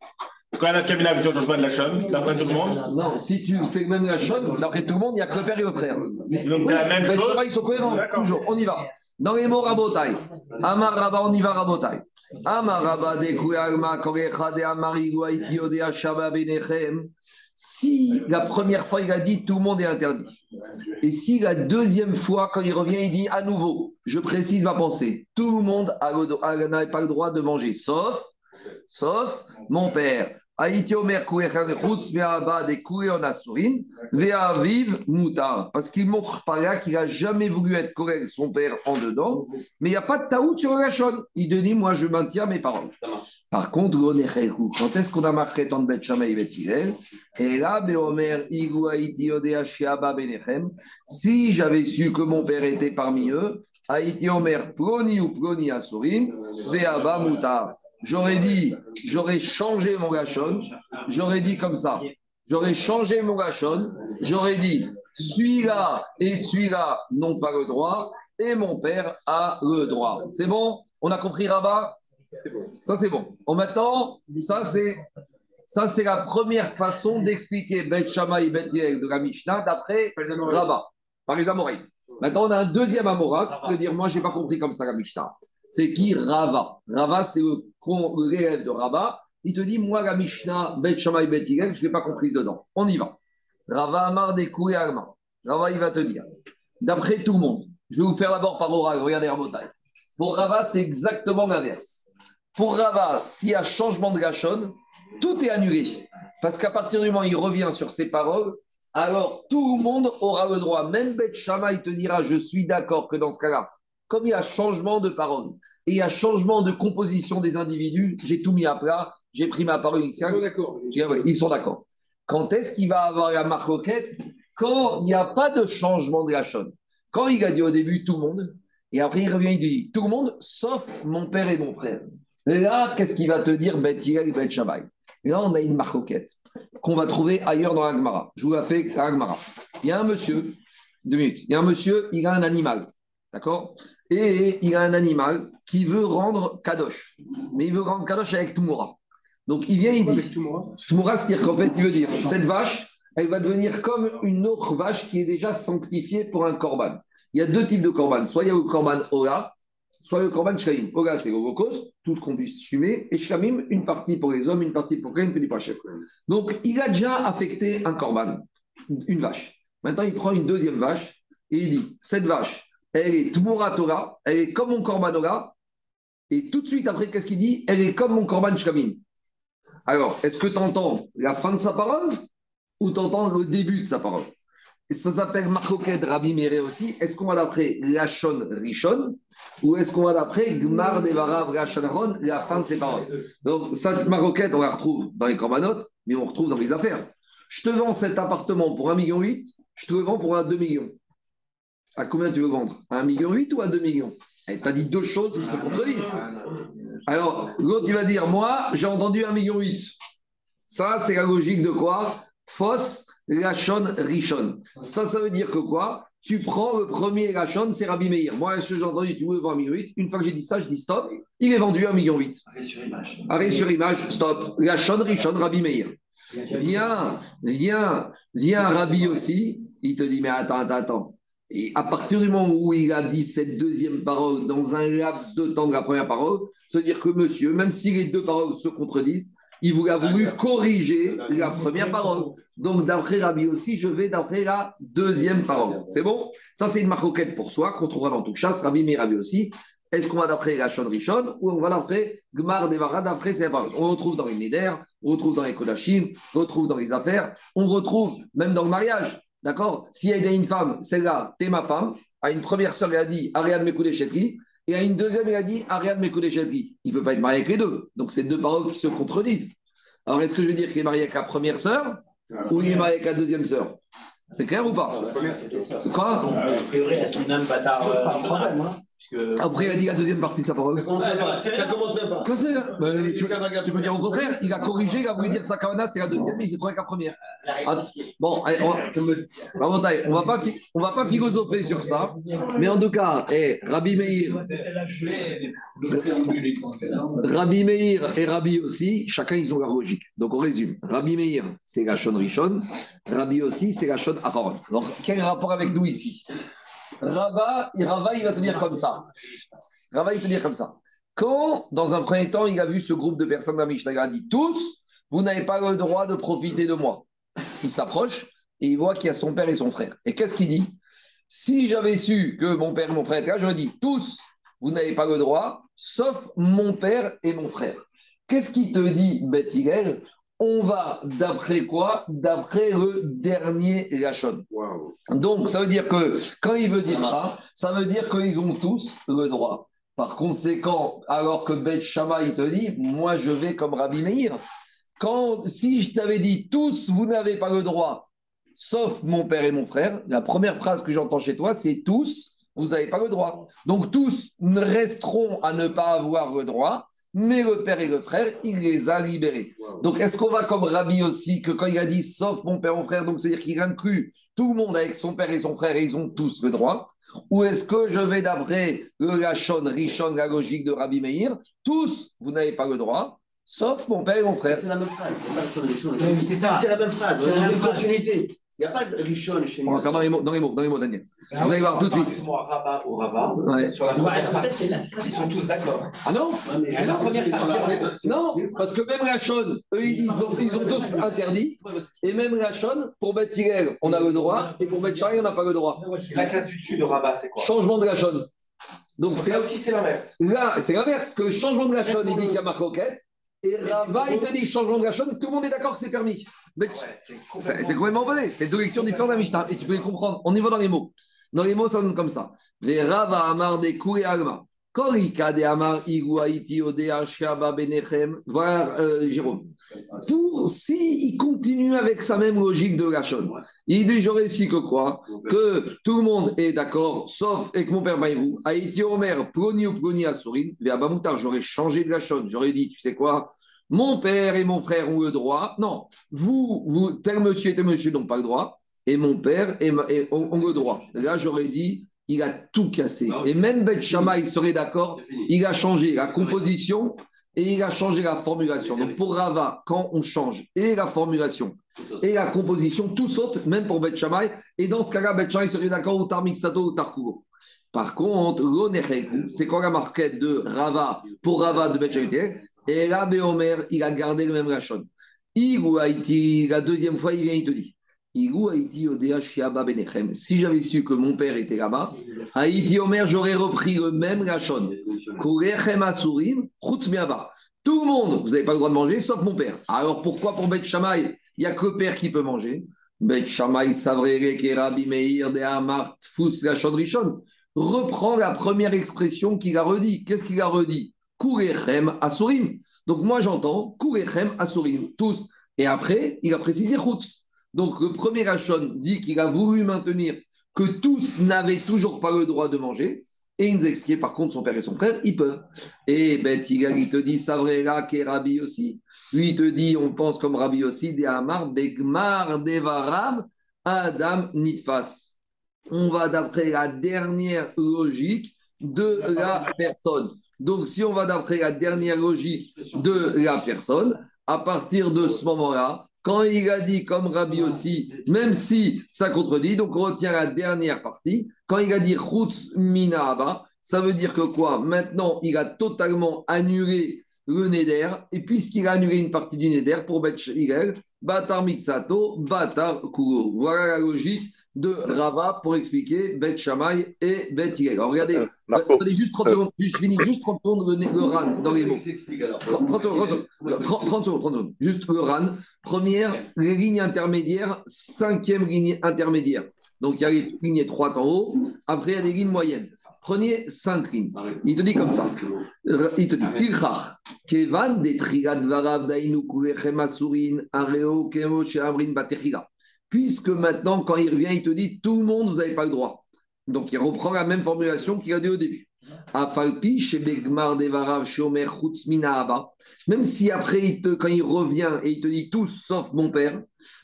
Quand il y a un cabine, si on ne change pas de la chaîne, d'après tout le monde, Non, si tu fais même la chaîne, d'après tout le monde, il n'y a que le père et le frère. donc c'est la même chose. Ils sont cohérents, toujours. On y va. Dans les mots rabotai. Amar Rabba, on y va rabotai. Amar Rabba de Kuyalma, Korecha de Amari, Guaitio de Ashaba Benechem. Si la première fois il a dit tout le monde est interdit, et si la deuxième fois, quand il revient, il dit à nouveau, je précise ma pensée, tout le monde n'a pas le droit de manger, sauf, sauf mon père. Parce qu'il montre par là qu'il n'a jamais voulu être correct avec son père en dedans, mais il n'y a pas de taout sur la chonne. Il te dit, moi je maintiens mes paroles. Par contre, quand est-ce qu'on a marqué tant de Shammai et Bet Et là, si j'avais su que mon père était parmi eux, Haïti Omer Ploni ou Ploni Asurim, Veaba Moutar. J'aurais dit, j'aurais changé mon gachon, j'aurais dit comme ça, j'aurais changé mon gachon, j'aurais dit, celui-là et celui-là n'ont pas le droit, et mon père a le droit. C'est bon? On a compris Rabat? Ça c'est bon. Bon, maintenant, ça c'est ça c'est la première façon d'expliquer Bet Shammai et Bet de la Mishnah d'après Rabat, par les Amoraïs. Maintenant, on a un deuxième Amora qui veut dire, moi, j'ai pas compris comme ça la Mishnah. C'est qui Rava Rava, c'est le, l'élève de Rabat. Il te dit, moi, la Mishnah, Bet Shammai, Bet je ne l'ai pas comprise dedans. On y va. Rava Amar des Alma. Rava, il va te dire, d'après tout le monde, je vais vous faire d'abord par oral, regardez Rabotai. Pour Rava, c'est exactement l'inverse. Pour Rava, s'il y a changement de gachon, tout est annulé. Parce qu'à partir du moment où il revient sur ses paroles, alors tout le monde aura le droit. Même Beth Shammai te dira Je suis d'accord que dans ce cas-là, comme il y a changement de parole et il y a changement de composition des individus, j'ai tout mis à plat, j'ai pris ma parole initiale. ils sont d'accord. Quand est-ce qu'il va avoir la marcoquette Quand il n'y a pas de changement de la chaîne. Quand il a dit au début tout le monde, et après il revient, il dit tout le monde, sauf mon père et mon frère. Et là, qu'est-ce qu'il va te dire Beth Hillel et Beth Shammai? Là, on a une marcoquette qu'on va trouver ailleurs dans l'Agmara. Je vous la fais à l'Agmara. Il y a un monsieur, deux minutes, il y a un monsieur, il a un animal, d'accord? Et il a un animal qui veut rendre Kadosh. Mais il veut rendre Kadosh avec Tumura. Donc il vient, il dit Tumura, c'est-à-dire qu'en fait, il veut dire cette vache, elle va devenir comme une autre vache qui est déjà sanctifiée pour un korban. Il y a deux types de korban. Soit il y a le korban Ola, soit le korban shlamim. Ola, c'est l'holocauste, tout ce qu'on puisse fumer, et shlamim, une partie pour les hommes, une partie pour les une pas cher. Donc, il a déjà affecté un korban, une vache. Maintenant, il prend une deuxième vache et il dit cette vache, elle est Tmura Torah, elle est comme mon korban Torah, et tout de suite après, qu'est-ce qu'il dit? Elle est comme mon korban shlamim. Alors, est-ce que tu entends la fin de sa parole ou tu entends le début de sa parole? Et Ça s'appelle Marcoquet Rabbi Mere aussi. Est-ce qu'on va d'après Lachon Rishon ou est-ce qu'on va d'après Gmar Devarav Lachon la fin de ses paroles? Donc, cette Marcoquet, on la retrouve dans les corbanotes, mais on retrouve dans les affaires. Je te vends cet appartement pour 1,8 million, je te le vends pour 2 millions. À combien tu veux vendre? À 1,8 million ou à 2 millions? Tu as dit deux choses qui se contredisent. Alors, l'autre, il va dire Moi, j'ai entendu 1,8 million. Ça, c'est la logique de quoi? Fos, Lachon, Rishon. Ça, ça veut dire que quoi? Tu prends le premier Lachon, c'est Rabbi Meir. Moi, j'ai entendu, tu veux vendre 1,8 million. Une fois que j'ai dit ça, je dis stop. Il est vendu 1,8 million. Arrêt sur image. Arrêt sur image, stop. Lachon, Rishon, Rabbi Meir. Viens, viens, viens, Rabbi aussi. Il te dit Mais attends, attends, attends. Et à partir du moment où il a dit cette deuxième parole dans un laps de temps de la première parole, ça veut dire que monsieur, même si les deux paroles se contredisent, il vous a voulu corriger la première parole. Donc, d'après Rabbi aussi, je vais d'après la deuxième parole. C'est bon? Ça, c'est une marcoquette pour soi qu'on trouvera dans toute chasse. Rabbi, mais Rabbi aussi. Est-ce qu'on va d'après la Shon Rishon ou on va d'après Gmar Devara, d'après ses paroles? On retrouve dans les Neder, on retrouve dans les Kodashim, on retrouve dans les affaires, on retrouve même dans le mariage. D'accord? S'il y a une femme, celle-là, t'es ma femme, à une première sœur, il a dit Ariane Mekoudé Chetri, et à une deuxième, il a dit Ariane Mekoudé Chetri. Il ne peut pas être marié avec les deux. Donc, c'est deux paroles qui se contredisent. Alors, est-ce que je veux dire qu'il est marié avec la première sœur ou il est marié avec la deuxième sœur? C'est clair ou pas? Quoi? A priori, c'est une âme bâtard. Après, il a dit la deuxième partie de sa parole. Ça commence même pas. Ça commence même pas. Quoi, c'est Ben, tu, tu peux dire au contraire, il a corrigé, il a voulu dire que sa kavana c'était la deuxième, mais il s'est trouvé qu'à la première. Ah, bon, allez, on, va, on va pas, on va pas philosopher sur ça, mais en tout cas, eh, Rabbi Meir, Rabbi Meir et Rabbi aussi, chacun ils ont leur logique. Donc on résume. Rabbi Meir, c'est la Shon Rishon, Rabbi aussi, c'est la Shon Aharon. Alors quel rapport avec nous ici? Rava, il va te dire comme ça. Rava, il va te dire comme ça. Quand, dans un premier temps, il a vu ce groupe de personnes dans Mishnah, il a dit tous, vous n'avez pas le droit de profiter de moi. Il s'approche et il voit qu'il y a son père et son frère. Et qu'est-ce qu'il dit? Si j'avais su que mon père et mon frère étaient là, j'aurais dit tous, vous n'avez pas le droit, sauf mon père et mon frère. Qu'est-ce qu'il te dit, Beth On va d'après quoi? D'après le dernier Lachon. Donc, ça veut dire que quand il veut dire ça, ça veut dire qu'ils ont tous le droit. Par conséquent, alors que Beth Shammai il te dit, moi je vais comme Rabbi Meir. Quand, si je t'avais dit tous, vous n'avez pas le droit, sauf mon père et mon frère, la première phrase que j'entends chez toi, c'est tous, vous n'avez pas le droit. Donc tous resteront à ne pas avoir le droit, mais le père et le frère, il les a libérés. Donc est-ce qu'on va comme Rabbi aussi, que quand il a dit sauf mon père et mon frère, donc c'est-à-dire qu'il inclut tout le monde avec son père et son frère et ils ont tous le droit ou est-ce que je vais d'après le Lachon, Rishon, la logique de Rabbi Meir Tous, vous n'avez pas le droit, sauf mon père et mon frère. C'est la même phrase. C'est la même phrase. C'est la même continuité. Il n'y a pas de richon chez On va faire dans les mots, dans les mots, dans les mots Daniel. Vous allez voir tout de suite. Excuse-moi, rabat au rabat. Ouais. Sur la première partie, c'est là. ils sont tous d'accord. Ah non Mais la première partie, Non, parce que même Lachon, eux, ils ont, ils ont tous interdit. Et même Lachon, pour Beth on a le droit, et pour Beth Shammai, on n'a pas le droit. La case du dessus de rabat, c'est quoi? Changement de Lachon. Donc Donc c'est là aussi, c'est l'inverse. Là, c'est l'inverse, que le changement de la chaîne, il dit qu'il y a marque roquette, et Rava, il te dit changement de la tout le monde est d'accord que c'est permis. Mais Ouais, c'est complètement. complètement opposé, c'est deux lectures différentes de la Mishnah, et tu peux les comprendre. On y va dans les mots. Dans les mots, ça donne comme ça. Rava amar de alma. Voilà, euh, Jérôme. Pour, si il continue avec sa même logique de la chaîne, il dit j'aurais ici que quoi? Que tout le monde est d'accord, sauf avec mon père Maïrou, Haïti Omer, Ploni ou Ploni Assourine, vers Bamoutar, j'aurais changé de la chose. J'aurais dit, tu sais quoi? Mon père et mon frère ont le droit. Non, vous, vous tel monsieur et tel monsieur n'ont pas le droit. Et mon père et ont le droit. Là, j'aurais dit, il a tout cassé. Et même Beth serait d'accord, il a changé la composition et il a changé la formulation. Donc pour Rava, quand on change et la formulation et la composition, tout saute, même pour Beth. Et dans ce cas-là, Beth serait d'accord ou Tarmiksato ou Tarkugo. Par contre, l'onecheku, c'est quoi la marquette de Rava pour Rava de Betchaïté Et là, Béomer, il a gardé le même Rachon. Igou Haïti, la deuxième fois, il vient, il te dit Si j'avais su que mon père était là-bas, Haïti Omer, j'aurais repris le même Miaba. Tout le monde, vous n'avez pas le droit de manger, sauf mon père. Alors pourquoi pour Bet Shammai, il n'y a que père qui peut manger? Bet Shammai, Savrere, Kerabi Meir, De Amart, Fous, Rachon Rishon. Reprend la première expression qu'il a redit. Qu'est-ce qu'il a redit? Kurechem Asurim. Donc moi j'entends Kurechem Asurim, tous. Et après, il a précisé Chutz. Donc le premier Rachon dit qu'il a voulu maintenir que tous n'avaient toujours pas le droit de manger. Et il nous a expliqué, par contre, son père et son frère, ils peuvent. Et Ben il te dit, Savrera, qui est Rabbi aussi. Lui, il te dit, on pense comme Rabbi aussi, des Amar, Begmar, Devaram, Adam, Nitfas. On va d'après la dernière logique de la personne. Donc, si on va d'après la dernière logique de la personne, à partir de ce moment-là, quand il a dit comme Rabbi aussi, même si ça contredit, donc on retient la dernière partie, quand il a dit Chutz Minaba, ça veut dire que quoi? Maintenant, il a totalement annulé le Neder, et puisqu'il a annulé une partie du Neder pour Bet Batar Mitsato, Batar Kuro. Voilà la logique de Rava pour expliquer Bet Shammai et Bet Hillel. Alors regardez, Euh, Marco, attendez juste 30 euh, secondes, je finis juste 30 secondes le, le RAN dans les mots. Il s'explique alors. 30, 30 secondes, 30, 30 secondes, 30 secondes. Juste le RAN. Première, les lignes intermédiaires. Cinquième ligne intermédiaire. Donc, il y a les lignes étroites en haut. Après, il y a des lignes moyennes. Prenez cinq lignes. Il te dit comme ça. Il te dit Ilchach, Kevan, des Trigat Varav, Dainu, Kulechem, Asurin, Areo, Kemo, Sheamrin, Batechila. Puisque maintenant, quand il revient, il te dit tout le monde, vous n'avez pas le droit. Donc, il reprend la même formulation qu'il a dit au début. Afalpi, chez Begmar, Devarav, Shomer, Minaaba. Même si après, quand il revient et il te dit tous sauf mon père,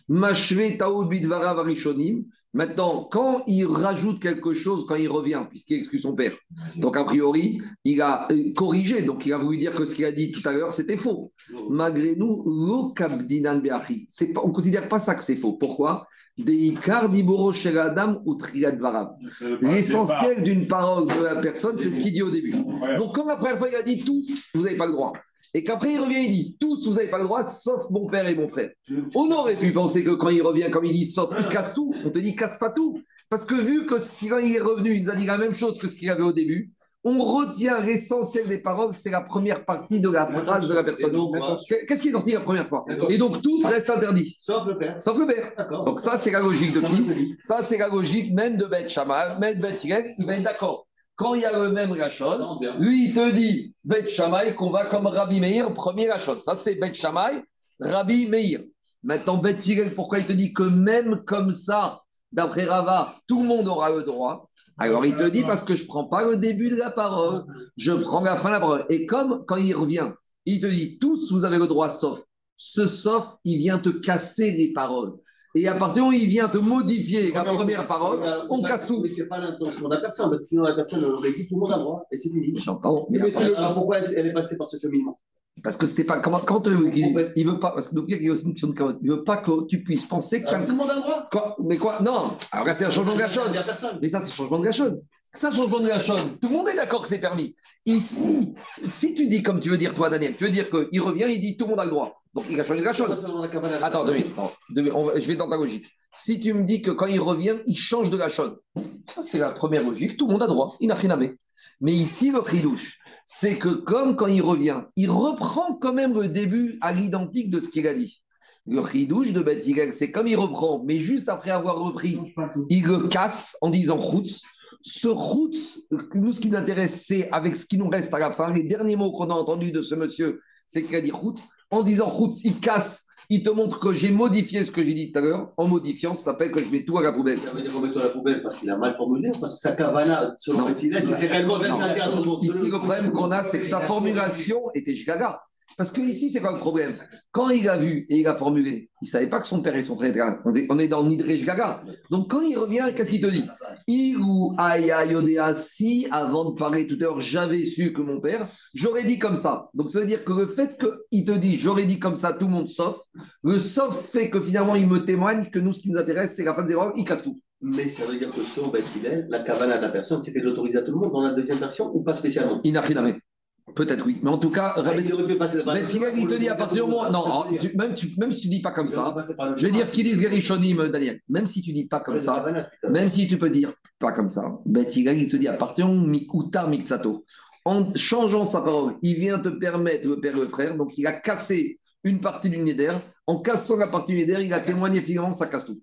Mashve, Taoud, Bidvarav, Arishonim. Maintenant, quand il rajoute quelque chose, quand il revient, puisqu'il exclut son père, donc a priori, il a euh, corrigé, donc il a voulu dire que ce qu'il a dit tout à l'heure, c'était faux. Malgré nous, on ne considère pas ça que c'est faux. Pourquoi? L'essentiel d'une parole de la personne, c'est ce qu'il dit au début. Donc, quand la première fois il a dit tous, vous n'avez pas le droit. Et qu'après il revient, il dit tous, vous n'avez pas le droit, sauf mon père et mon frère. On aurait pu penser que quand il revient, comme il dit sauf, il casse tout. On te dit casse pas tout. Parce que vu que quand il est revenu, il nous a dit la même chose que ce qu'il avait au début, on retient l'essentiel des paroles, c'est la première partie de la phrase de la personne. Qu'est-ce qui est sorti la première fois? Et donc tous restent interdits, Sauf le père. sauf le père. Donc ça, c'est la logique de qui? Ça, c'est la logique même de Beth Shammai. Même Beth il va être d'accord. Quand il y a le même Rachon, lui, il te dit Beth Shammai qu'on va comme Rabbi Meir, premier Rachon. Ça, c'est Beth Shammai, Rabbi Meir. Maintenant, Beth pourquoi il te dit que même comme ça, d'après Rava, tout le monde aura le droit Alors, il te dit parce que je ne prends pas le début de la parole, je prends la fin de la parole. Et comme quand il revient, il te dit tous, vous avez le droit sauf. Ce sauf, il vient te casser les paroles. Et à partir du moment où il vient te modifier la première parole, on pas- casse tout. Mais c'est pas l'intention de la personne, parce que sinon la personne aurait dit tout le monde a le droit, et c'est fini. J'entends. mais Mais après- alors pourquoi elle elle est passée par ce cheminement? Parce que pas. Comment, comment tu veux qu'il Il veut pas. Parce que donc, il y a aussi une question de carotte. Il veut pas que tu puisses penser que. Ah, Tout le monde a le droit Quoi Mais quoi Non Alors là, c'est un changement de Il personne. Mais ça, c'est un changement de gachon. Ça, changement de gachon. Tout le monde est d'accord que c'est permis. Ici, si tu dis comme tu veux dire, toi, Daniel, tu veux dire qu'il revient, il dit tout le monde a le droit. Donc il a changé de gachon. Parce que dans la cabane, Attends, deux minutes. Je vais dans ta logique. Si tu me dis que quand il revient, il change de gachon, ça c'est la première logique, tout le monde a droit, il n'a rien à voir. Mais ici, le ridouche, c'est que comme quand il revient, il reprend quand même le début à l'identique de ce qu'il a dit. Le ridouche de Hillel, c'est comme il reprend, mais juste après avoir repris, il le casse en disant Routz. Ce Routz, nous, ce qui nous intéresse, c'est avec ce qui nous reste à la fin, les derniers mots qu'on a entendus de ce monsieur, c'est qu'il a dit Routz. En disant Routz, il casse, il te montre que j'ai modifié ce que j'ai dit tout à l'heure. En modifiant, ça s'appelle que je mets tout à la poubelle. Ça veut dire remettre à la poubelle parce qu'il a mal formulé, ou parce que sa cavana, selon. Betty c'était réellement tout. Ici, le problème qu'on a, c'est que sa formulation était gigaga. Parce que ici, c'est quoi le problème? Quand il a vu et il a formulé, il ne savait pas que son père et son frère étaient là. On est- dans Nidrej Gaga. Donc quand il revient, qu'est-ce qu'il te dit? Iru aya yodea, si avant de parler tout à l'heure, j'avais su que mon père, j'aurais dit comme ça. Donc ça veut dire que le fait qu'il te dit j'aurais dit comme ça, tout le monde sauf, le sauf fait que finalement il me témoigne que nous, ce qui nous intéresse, c'est la fin de zéro, il casse tout. Mais ça veut dire que selon Beth la cavana de la personne, c'était de l'autoriser à tout le monde dans la deuxième version ou pas spécialement? Inachiname. Peut-être oui. Mais en tout cas, Ah, Rabbi Il aurait pu passer Ben te dit à partir du moment. Non, même, tu, même si tu dis pas comme ça, je vais dire ce qu'ils disent les Rishonim, Daniel. Même si tu dis pas comme ça, même si tu peux dire pas comme ça, Tigel, il te dit à partir du moment Miksato, en changeant sa parole, il vient te permettre, le père et le frère, donc il a cassé une partie du Neder. En cassant la partie du Neder, il a témoigné finalement que ça casse tout.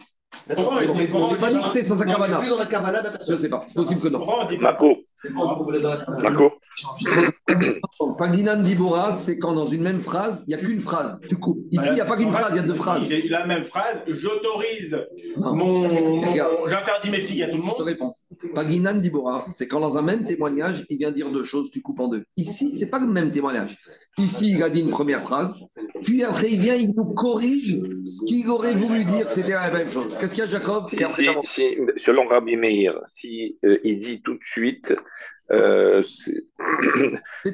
J'ai dit pas dit que c'était sans la Je personne. sais pas, c'est possible que non. Marco, Marco. Paginan Dibora, c'est quand dans une même phrase, il n'y a qu'une phrase. Tu coupes. Ici, il n'y a pas qu'une phrase, il y a deux si, phrases. J'ai la même phrase, j'autorise mon. J'interdis mes filles à tout le Je te monde. réponds. Paginan Dibora, c'est quand dans un même témoignage, il vient dire deux choses, tu coupes en deux. Ici, c'est pas le même témoignage. Ici, il a dit une première phrase, puis après, il vient, il nous corrige ce qu'il aurait voulu dire, c'était la même chose. Qu'est-ce qu'il y a, Jacob? Si, si- si- selon Rabbi Meir, si euh, il dit tout de suite, euh, c'est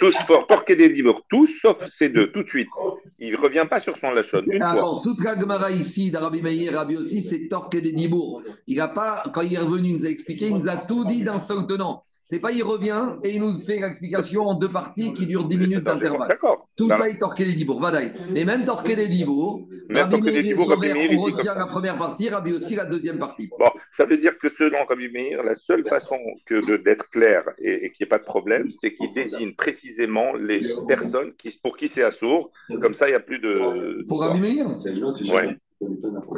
tous fort, torquer des libres, tous sauf ces deux, tout de suite. Il ne revient pas sur son lachon, fois. Attends, toute la Gemara ici, d'Arabi Meir, Rabbi aussi, c'est torqué des Dibourg. Il n'a pas, quand il est revenu, il nous a expliqué, il nous a tout dit d'un seul tenant. C'est pas il revient et il nous fait l'explication en deux parties qui durent 10 minutes d'intervalle. D'accord. Tout ça est torqué les dibourg, Vadaï. Et même torqué les dibourg, Même Rabbi Meir on retient la première partie, Rabbi aussi la deuxième partie. Bon, ça veut dire que selon Rabbi Meir, la seule façon que de- d'être clair et, et qu'il n'y ait pas de problème, c'est qu'il désigne précisément les personnes qui, pour qui c'est assourd. Comme ça, il n'y a plus de. Pour Rabbi Meir, Ouais.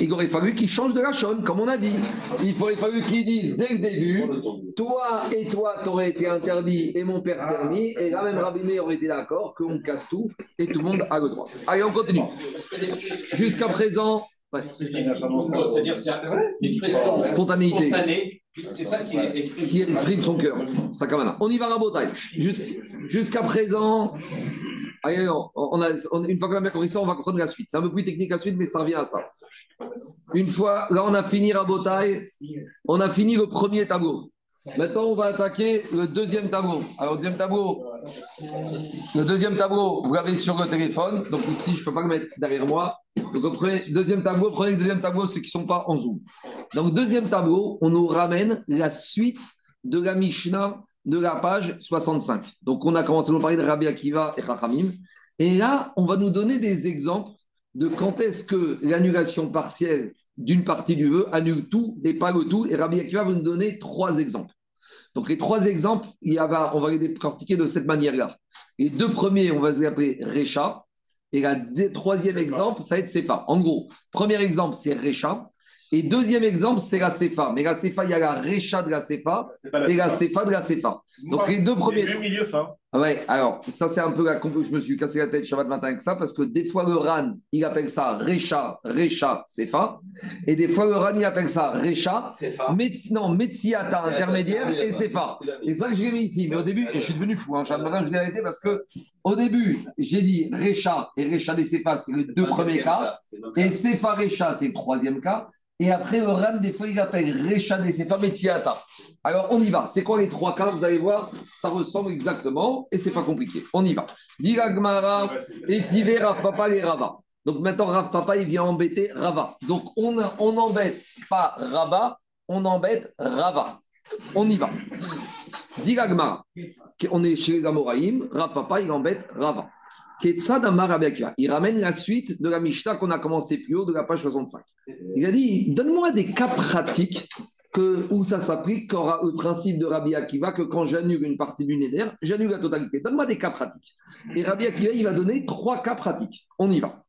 Il aurait fallu qu'il change de la chaîne, comme on a dit. Il aurait fallu qu'il dise dès le début, toi et toi, t'aurais été interdit et mon père permis. Et là, même Rabbi Meir aurait été d'accord qu'on casse tout et tout le monde a le droit. Allez, on continue. Jusqu'à présent, ouais, C'est-à-dire, c'est l'expression Spontanéité. C'est ça qui est écrit. qui exprime son cœur, sa kamana. On y va, Rabotai. Jus- Jusqu'à présent, allez, on on a, on- une fois qu'on a bien compris ça, on va comprendre la suite. C'est un peu plus technique la suite, mais ça revient à ça. Une fois, là, on a fini Rabotai, on a fini le premier tableau. Maintenant, on va attaquer le deuxième tableau. Alors, deuxième tableau, le deuxième tableau, vous l'avez sur le téléphone. Donc ici, je ne peux pas le mettre derrière moi. Donc, prenez deuxième tableau, prenez le deuxième tableau, ceux qui ne sont pas en zoom. Donc, deuxième tableau, on nous ramène la suite de la Mishnah de la page 65. Donc, on a commencé à parler de Rabbi Akiva et Chachamim. Et là, on va nous donner des exemples de quand est-ce que l'annulation partielle d'une partie du vœu annule tout et pas le tout. Et Rabbi Akiva va nous donner trois exemples. Donc, les trois exemples, il y a- on va les décortiquer de cette manière-là. Les deux premiers, on va les appeler Recha. Et le troisième exemple, ça va être Sefa. En gros, premier exemple, c'est Recha. Et deuxième exemple, c'est la Sefa. Mais la Sefa, il y a la Recha de la C'est la et la Sefa de la Sefa. Donc, les deux premiers. Milieu, milieu, fin. Ah Ouais, alors ça c'est un peu la je me suis cassé la tête Shabbat matin avec ça parce que des fois le RAN il appelle ça Recha, Recha, Sefa et des fois le RAN il appelle ça Recha, Metz- non, Metsiata intermédiaire et Sefa. Et ça que je l'ai mis ici, mais au début, et je suis devenu fou, hein, Shabbat matin je l'ai arrêté parce que au début j'ai dit Recha et Recha des Sefa c'est les deux premiers cas et Sefa Recha c'est le troisième cas et après le RAN des fois il appelle Recha des Sefa Metsiata. Alors, on y va. C'est quoi les trois cas Vous allez voir, ça ressemble exactement et c'est pas compliqué. On y va. Dira Gmara, et Tivé, Rav Papa et Rava. Donc maintenant, Rav Papa, il vient embêter Rava. Donc on on n'embête pas Rava, on embête Rava. On y va. Dira Gmara, on est chez les Amoraïm, Rav Papa, il embête Rava. Il ramène la suite de la Mishnah qu'on a commencé plus haut de la page 65. Il a dit Donne-moi des cas pratiques que, où ça s'applique le principe de Rabbi Akiva que quand j'annule une partie du Neder, j'annule la totalité. Donne-moi des cas pratiques. Et Rabbi Akiva, il va donner trois cas pratiques. On y va.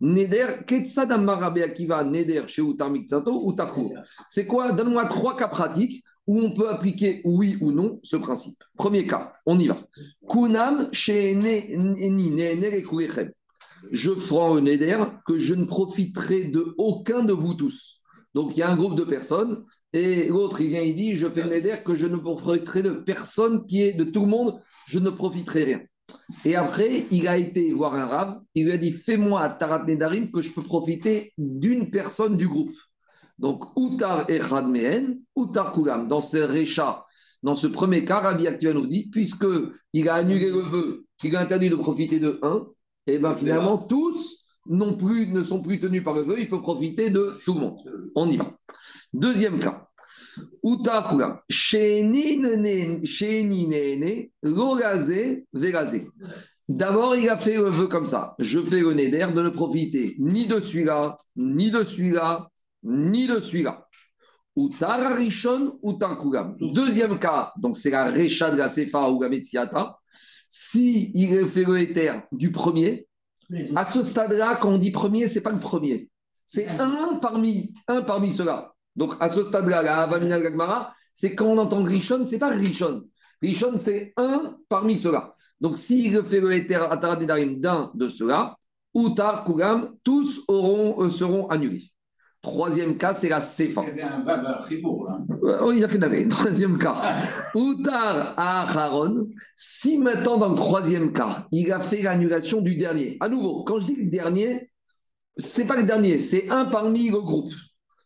Neder, Ketsad Amar Rabbi Akiva, Neder chez Utar Miksato ou Tachour. C'est quoi? Donne-moi trois cas pratiques où on peut appliquer oui ou non ce principe. Premier cas, on y va. Kunam chez Je prends un neder que je ne profiterai de aucun de vous tous. Donc il y a un groupe de personnes et l'autre il vient il dit je fais un neder que je ne profiterai de personne qui est de tout le monde, je ne profiterai rien. Et après il a été voir un rave, il lui a dit fais-moi tarat nedarim que je peux profiter d'une personne du groupe. Donc, Outar Mehen, Outar Kulam. Dans ce Recha, dans ce premier cas, Rabbi Akiva nous dit, puisqu'il a annulé le vœu, qu'il a interdit de profiter de un, et bien finalement, tous non plus, ne sont plus tenus par le vœu, il peut profiter de tout le monde. On y va. Deuxième cas. Utar Kulam. D'abord, il a fait le vœu comme ça. Je fais le néder de ne profiter ni de celui-là, ni de celui-là, ni de celui-là. Utar Rishon, Utar Kugam. Deuxième cas, donc c'est la Recha de la Sefa ou la Metsiata. Si il fait le éther du premier, à ce stade-là, quand on dit premier, c'est pas le premier. C'est un parmi, un parmi ceux-là. Donc à ce stade-là, la Avamina Gagmara, c'est quand on entend Rishon, c'est pas Rishon. Rishon, c'est un parmi ceux-là. Donc s'il fait le éther Ataradedarim d'un de ceux-là, Utar Kugam, tous auront, euh, seront annulés. Troisième cas, c'est la Sefa. Il y avait un vave à Fribourg, là. Euh, Il y en avait. Troisième cas. Outar à Aharon. Si maintenant, dans le troisième cas, il a fait l'annulation du dernier. À nouveau, quand je dis le dernier, c'est pas le dernier, c'est un parmi le groupe.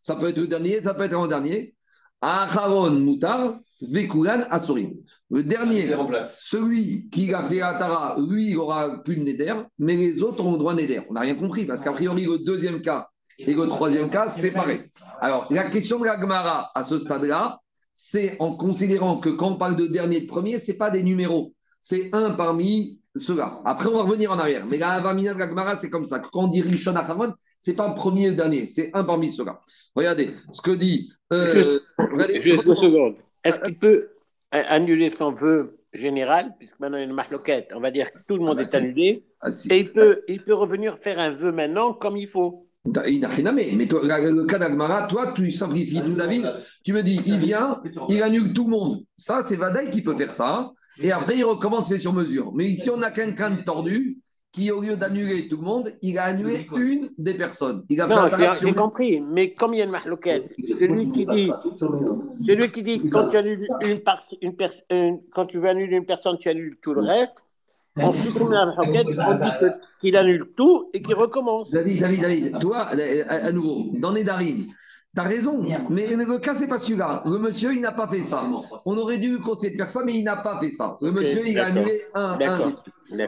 Ça peut être le dernier, ça peut être l'avant-dernier. Aharon Moutar, Vekulan Asurim. Le dernier, celui qui a fait Atara, lui, il aura plus de Neder, mais les autres auront le droit Neder. On n'a rien compris, parce qu'a priori, le deuxième cas et le troisième cas, c'est pareil. Alors, la question de la Gemara à ce stade-là, c'est en considérant que quand on parle de dernier et de premier, ce n'est pas des numéros. C'est un parmi ceux-là. Après, on va revenir en arrière. Mais la Avamina de la Gemara, c'est comme ça. Quand on dit Rishon Acharon, ce n'est pas premier et le dernier, c'est un parmi ceux-là. Regardez ce que dit. euh, Juste- regardez- Juste deux secondes. Est-ce qu'il peut a- annuler son vœu général, puisque maintenant il y a une marloquette, on va dire que tout le monde bah, est c'est- annulé, Ah, si. et il peut, il peut revenir faire un vœu maintenant comme il faut. Il n'a rien à mais, mais toi, le cas d'Agmara, toi, tu simplifies toute la vie. Tu me dis, il vient, il annule tout le monde. Ça, c'est Vadaï qui peut faire ça. Et après, il recommence fait sur mesure. Mais ici, on a quelqu'un de tordu qui, au lieu d'annuler tout le monde, il a annulé une des personnes. Il a fait Non, j'ai compris, mais comme il y a une marloquette, celui qui dit, celui qui dit quand tu annules une partie, une pers- une- quand tu veux annuler une personne, tu annules tout le reste. On supprime la marloquette, on dit qu'il annule tout et qu'il recommence. David, David, David, toi, à, à nouveau, dans Nedarim, tu as raison, mais le cas, c'est pas celui-là. Le monsieur, il n'a pas fait ça. On aurait dû conseiller de faire ça, mais il n'a pas fait ça. Le monsieur, il a annulé un, un.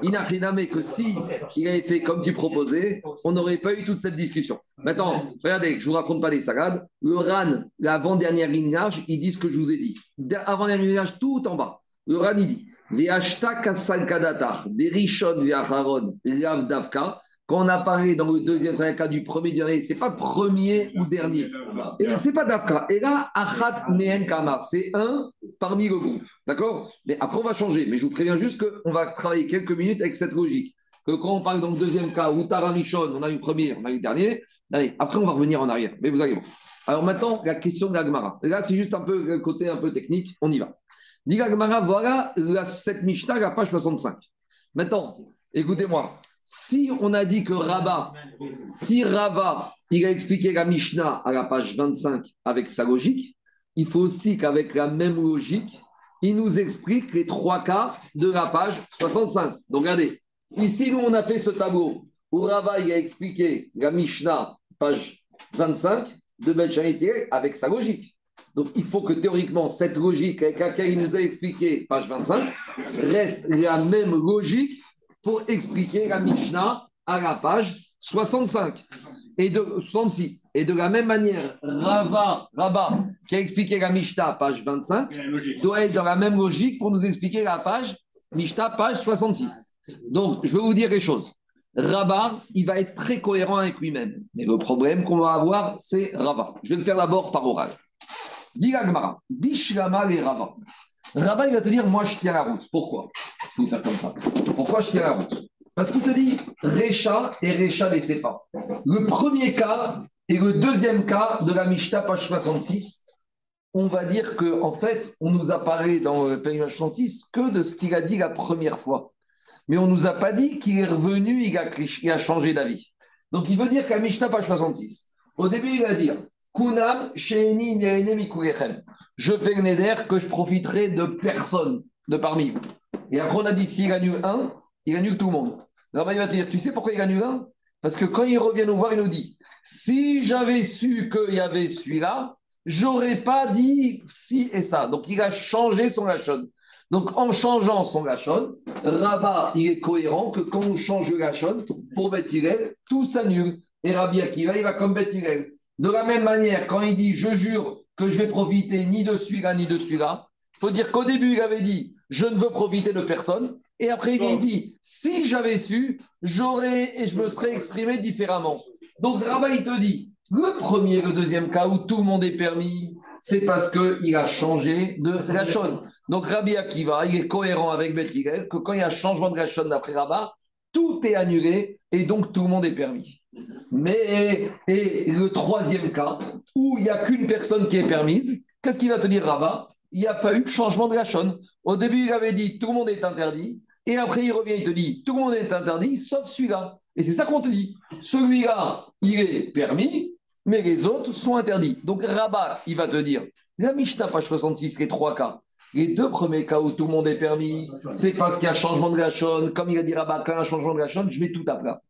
Il n'a rien que si il avait fait comme tu proposais, on n'aurait pas eu toute cette discussion. Maintenant, regardez, je ne vous raconte pas des salades. Le RAN, l'avant-dernière lignage, il dit ce que je vous ai dit. Avant-dernière lignage, tout en bas. Le RAN, il dit des rishon ve'acharon, lav davka. Quand on a parlé dans le deuxième cas du premier dernier, c'est pas premier ou dernier. Et c'est pas davka. Et là, achat mehen kamar, c'est un parmi le groupe. D'accord? Mais après, on va changer. Mais je vous préviens juste qu'on va travailler quelques minutes avec cette logique. Que quand on parle dans le deuxième cas, où Taramichon, on a eu le premier, on a eu le dernier. Allez, après, on va revenir en arrière. Mais vous allez voir. Alors maintenant, la question de la Gemara. Là, c'est juste un peu le côté un peu technique. On y va. Dit voilà cette Mishnah, la page 65. Maintenant, écoutez-moi. Si on a dit que Rabat, si Rabat, il a expliqué la Mishnah à la page 25 avec sa logique, il faut aussi qu'avec la même logique, il nous explique les trois cas de la page 65. Donc regardez, ici nous on a fait ce tableau où Rava il a expliqué la Mishnah, page 25 de Ben avec sa logique. Donc il faut que théoriquement cette logique avec laquelle il nous a expliqué, page 25, reste la même logique pour expliquer la Mishnah à la page 65 et de 66. Et de la même manière, Rava, Rabat, qui a expliqué la Mishnah, page 25, doit être dans la même logique pour nous expliquer la page Mishnah, page 66. Donc, je vais vous dire les choses. Rabat, il va être très cohérent avec lui-même. Mais le problème qu'on va avoir, c'est Rabat. Je vais le faire d'abord par oral. Dis la Gemara, Bishlama et Rabat. Rabat, il va te dire, moi, je tiens la route. Pourquoi? Il faut faire comme ça. Pourquoi je tiens la route? Parce qu'il te dit Recha et Recha des Sefa. Le premier cas et le deuxième cas de la Mishnah, page 66, on va dire que en fait, on nous a parlé dans le page 66 que de ce qu'il a dit la première fois. Mais on ne nous a pas dit qu'il est revenu, il a, il a changé d'avis. Donc il veut dire qu'à Mishnah, page 66, au début, il va dire Kunam. Je fais le que je profiterai de personne de parmi vous. Et après, on a dit s'il annule un, il annule tout le monde. Il va te dire Tu sais pourquoi il annule un? Parce que quand il revient nous voir, il nous dit Si j'avais su qu'il y avait celui-là, j'aurais pas dit si et ça. Donc, il a changé son lachon. Donc, en changeant son lachon, Rabat, il est cohérent que quand on change le lachon, pour Beth Hillel, tout s'annule. Et Rabbi Akiva, il va comme Beth Hillel. De la même manière, quand il dit je jure que je vais profiter ni de celui-là ni de celui-là, il faut dire qu'au début, il avait dit je ne veux profiter de personne. Et après, il dit si j'avais su, j'aurais et je me serais exprimé différemment. Donc, Rabat, il te dit le premier, le deuxième cas où tout le monde est permis, c'est parce qu'il a changé de Rachon. Donc Rabbi Akiva, il est cohérent avec Beth que quand il y a changement de Rachon d'après Rabat, tout est annulé et donc tout le monde est permis. Mais et le troisième cas, où il n'y a qu'une personne qui est permise, qu'est-ce qu'il va te dire Rabat Il n'y a pas eu de changement de Rachon. Au début, il avait dit tout le monde est interdit, et après il revient, il te dit tout le monde est interdit, sauf celui-là. Et c'est ça qu'on te dit. Celui-là, il est permis, mais les autres sont interdits. Donc Rabat, il va te dire, la Mishnah, page 66, les trois cas. Les deux premiers cas où tout le monde est permis, c'est parce qu'il y a changement de gachon. Comme il a dit Rabat, quand il y a un changement de gachon, je mets tout à plat.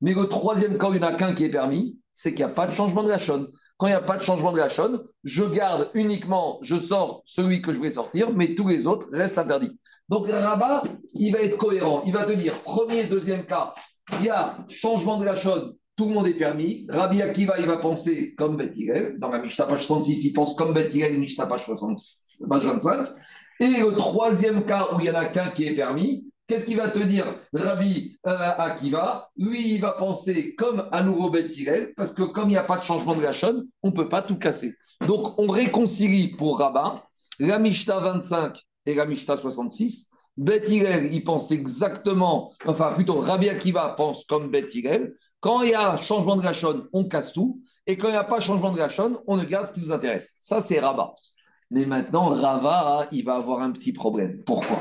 Mais le troisième cas où il n'y en a qu'un qui est permis, c'est qu'il n'y a pas de changement de gachon. Quand il n'y a pas de changement de gachon, je garde uniquement, je sors celui que je vais sortir, mais tous les autres restent interdits. Donc Rabat, il va être cohérent. Il va te dire, premier, deuxième cas, il y a changement de gachon, tout le monde est permis. Rabbi Akiva, il va penser comme Beth Dans la Mishnah page 66, il pense comme Beth Hillel, Mishnah page, 25. Et le troisième cas où il n'y en a qu'un qui est permis, qu'est-ce qu'il va te dire Rabbi euh, Akiva? Lui, il va penser comme à nouveau Beth parce que comme il n'y a pas de changement de Gachon, on ne peut pas tout casser. Donc, on réconcilie pour Rabat la Mishnah 25 et la Mishnah 66. Beth il pense exactement, enfin plutôt Rabbi Akiva pense comme Beth quand il y a changement de gachon, on casse tout. Et quand il n'y a pas changement de gachon, on ne garde ce qui nous intéresse. Ça, c'est Rabat. Mais maintenant, Rava, il va avoir un petit problème. Pourquoi?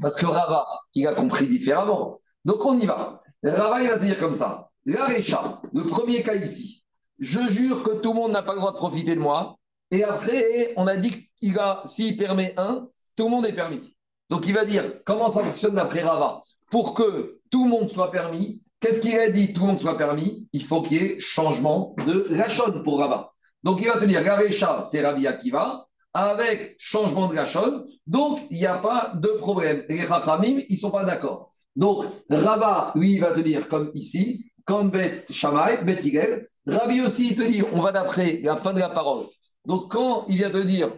Parce que Rava, il a compris différemment. Donc, on y va. Rava, il va dire comme ça. La le premier cas ici. Je jure que tout le monde n'a pas le droit de profiter de moi. Et après, on a dit qu'il a, s'il permet un, tout le monde est permis. Donc, il va dire comment ça fonctionne d'après Rava? Pour que tout le monde soit permis, Qu'est-ce qu'il a dit Tout le monde soit permis? Il faut qu'il y ait changement de Rachon pour Rabat. Donc il va te dire Garecha, c'est Rabbi Akiva, avec changement de Rachon. Donc il n'y a pas de problème. Les Chachamim, ils ne sont pas d'accord. Donc Rabat, lui, il va te dire comme ici, comme Bet Shammai, Bet Higel. Rabbi aussi, il te dit on va d'après la fin de la parole. Donc quand il vient te dire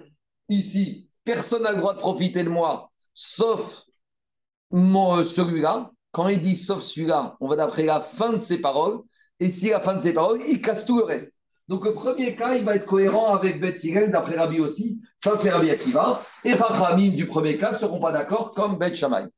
ici, personne n'a le droit de profiter de moi, sauf celui-là, quand il dit sauf celui-là, on va d'après la fin de ses paroles. Et si la fin de ses paroles, il casse tout le reste. Donc le premier cas, il va être cohérent avec Beth d'après Rabbi aussi. Ça, c'est Rabbi Akiva. Et Rachamim du premier cas ne seront pas d'accord comme Beth Shammai.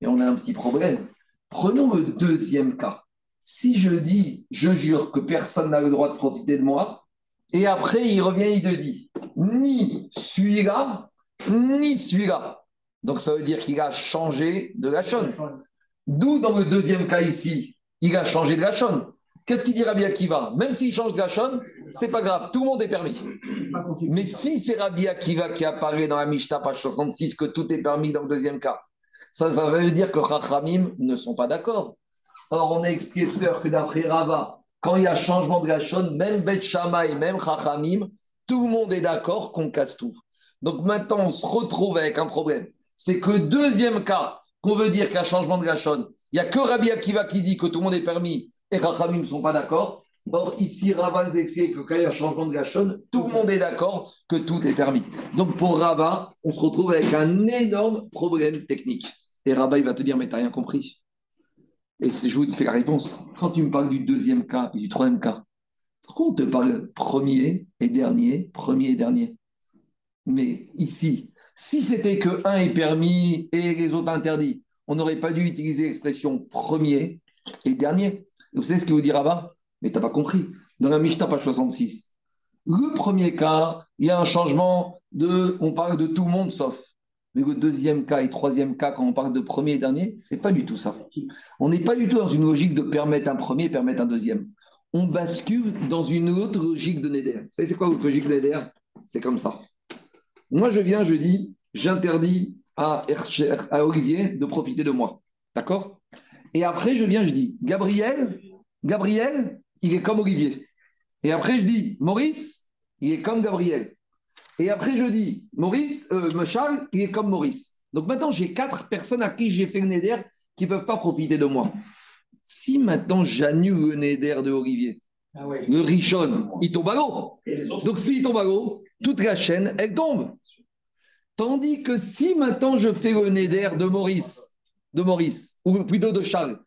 Et on a un petit problème. Prenons le deuxième cas. Si je dis, je jure que personne n'a le droit de profiter de moi, et après il revient, il te dit, ni celui-là, ni celui-là. Donc ça veut dire qu'il a changé de la chose. D'où dans le deuxième cas ici, il a changé de Gachon. Qu'est-ce qu'il dit Rabbi Akiva Même s'il change de Gachon, c'est pas grave, tout le monde est permis. Mais si c'est Rabbi Akiva qui apparaît dans la Mishnah, page 66, que tout est permis dans le deuxième cas, ça, ça veut dire que Chachamim ne sont pas d'accord. Or, on a expliqué tout à l'heure que d'après Rava, quand il y a changement de Gachon, même Bet et même Chachamim, tout le monde est d'accord qu'on casse tout. Donc maintenant, on se retrouve avec un problème. C'est que deuxième cas, qu'on veut dire qu'un changement de Gachon, il n'y a que Rabbi Akiva qui dit que tout le monde est permis Rachamim ne sont pas d'accord. Or, ici, Rabat nous explique que quand il y a un changement de Gachon, tout le monde est d'accord que tout est permis. Donc, pour Rabat, on se retrouve avec un énorme problème technique. Et Rabat, il va te dire, mais tu n'as rien compris. Et je vous fais la réponse. Quand tu me parles du deuxième cas et du troisième cas, pourquoi on te parle premier et dernier, premier et dernier? Mais ici, si c'était que un est permis et les autres interdits, on n'aurait pas dû utiliser l'expression premier et dernier. Vous savez ce qu'il vous dit Rabat? Mais tu n'as pas compris. Dans la Mishnah, page 66, le premier cas, il y a un changement de. On parle de tout le monde sauf. Mais le deuxième cas et troisième cas, quand on parle de premier et dernier, c'est pas du tout ça. On n'est pas du tout dans une logique de permettre un premier et permettre un deuxième. On bascule dans une autre logique de Neder. Vous savez, c'est quoi votre logique de Neder? C'est comme ça. Moi, je viens, je dis, j'interdis à Olivier de profiter de moi. D'accord? Et après, je viens, je dis, Gabriel, Gabriel, il est comme Olivier. Et après, je dis, Maurice, il est comme Gabriel. Et après, je dis, Maurice, euh, Charles, il est comme Maurice. Donc maintenant, j'ai quatre personnes à qui j'ai fait le Neder qui ne peuvent pas profiter de moi. Si maintenant j'annule le Neder de Olivier, Ah ouais. Le Rishon, il tombe à l'eau. Donc s'il tombe à l'eau, toute la chaîne, elle tombe. Tandis que si maintenant je fais le Neder de Maurice, de Maurice, ou plutôt de Charles,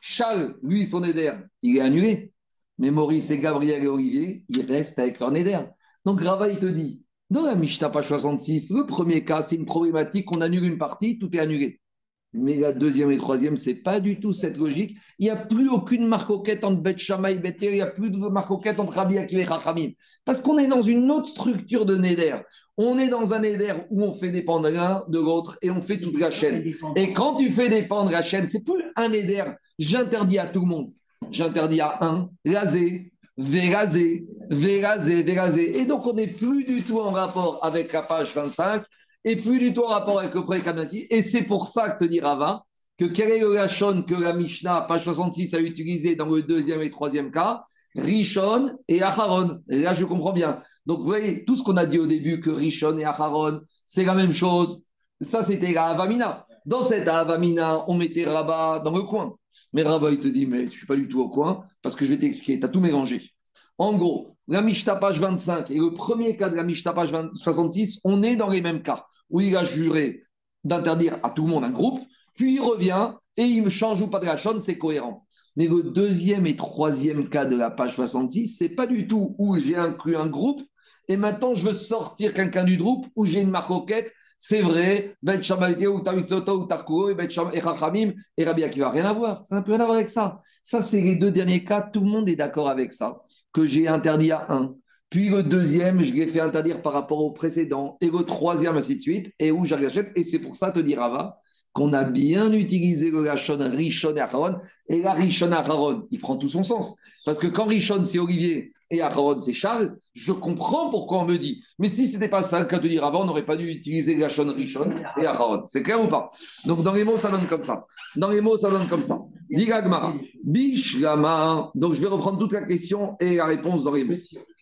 Charles, lui, son Neder, il est annulé. Mais Maurice et Gabriel et Olivier, ils restent avec leur Neder. Donc Rava, il te dit, dans la Mishnah page 66, le premier cas, c'est une problématique, on annule une partie, tout est annulé. Mais la deuxième et troisième, c'est pas du tout cette logique. Il n'y a plus aucune marcoquette entre Bet Shammai et Bet Hillel, il n'y a plus de marcoquette entre Rabbi et Chachamim. Parce qu'on est dans une autre structure de Neder. On est dans un Neder où on fait dépendre l'un de l'autre et on fait toute la chaîne. Et quand tu fais dépendre la chaîne, c'est plus un Neder. J'interdis à tout le monde. J'interdis à un, raser, véraser, véraser, véraser. Et donc, on n'est plus du tout en rapport avec la page 25 et plus du tout en rapport avec le pré Et c'est pour ça que te dit Rava que quel est le que la Mishnah, page 66, a utilisé dans le deuxième et troisième cas Rishon et Acharon. Là, je comprends bien. Donc, vous voyez, tout ce qu'on a dit au début, que Rishon et Acharon, c'est la même chose. Ça, c'était la Avamina. Dans cette Avamina, on mettait Rabat dans le coin. Mais Rabat, il te dit, mais je ne suis pas du tout au coin, parce que je vais t'expliquer, tu tout mélangé. En gros, la Mishnah page 25 et le premier cas de la Mishnah page 20 66, on est dans les mêmes cas, où il a juré d'interdire à tout le monde un groupe, puis il revient et il me change ou pas de la c'est cohérent. Mais le deuxième et troisième cas de la page 66, c'est pas du tout où j'ai inclus un groupe et maintenant je veux sortir quelqu'un du groupe où j'ai une marcoquette. C'est vrai, Ben Shamalté ou Tawisloto ou Tarkuro et Ben Sham et Chachamim et Rabbi Akiva. Rien à voir. Ça n'a plus rien à voir avec ça. Ça, c'est les deux derniers cas. Tout le monde est d'accord avec ça. Que j'ai interdit à un. Puis le deuxième, je l'ai fait interdire par rapport au précédent. Et le troisième, ainsi de suite. Et où j'achète. Et c'est pour ça, te dire Rava, qu'on a bien utilisé le Rachon Rishon et Acharon. Et la Rishon Acharon, il prend tout son sens. Parce que quand Rishon, c'est Olivier et Acharon, c'est Charles, je comprends pourquoi on me dit. Mais si ce n'était pas ça le cas de dire avant, on n'aurait pas dû utiliser le Rachon Rishon et Acharon. C'est clair ou pas? Donc dans les mots, ça donne comme ça. Dans les mots, ça donne comme ça. Digagmara, Bishlama. Donc je vais reprendre toute la question et la réponse dans les mots.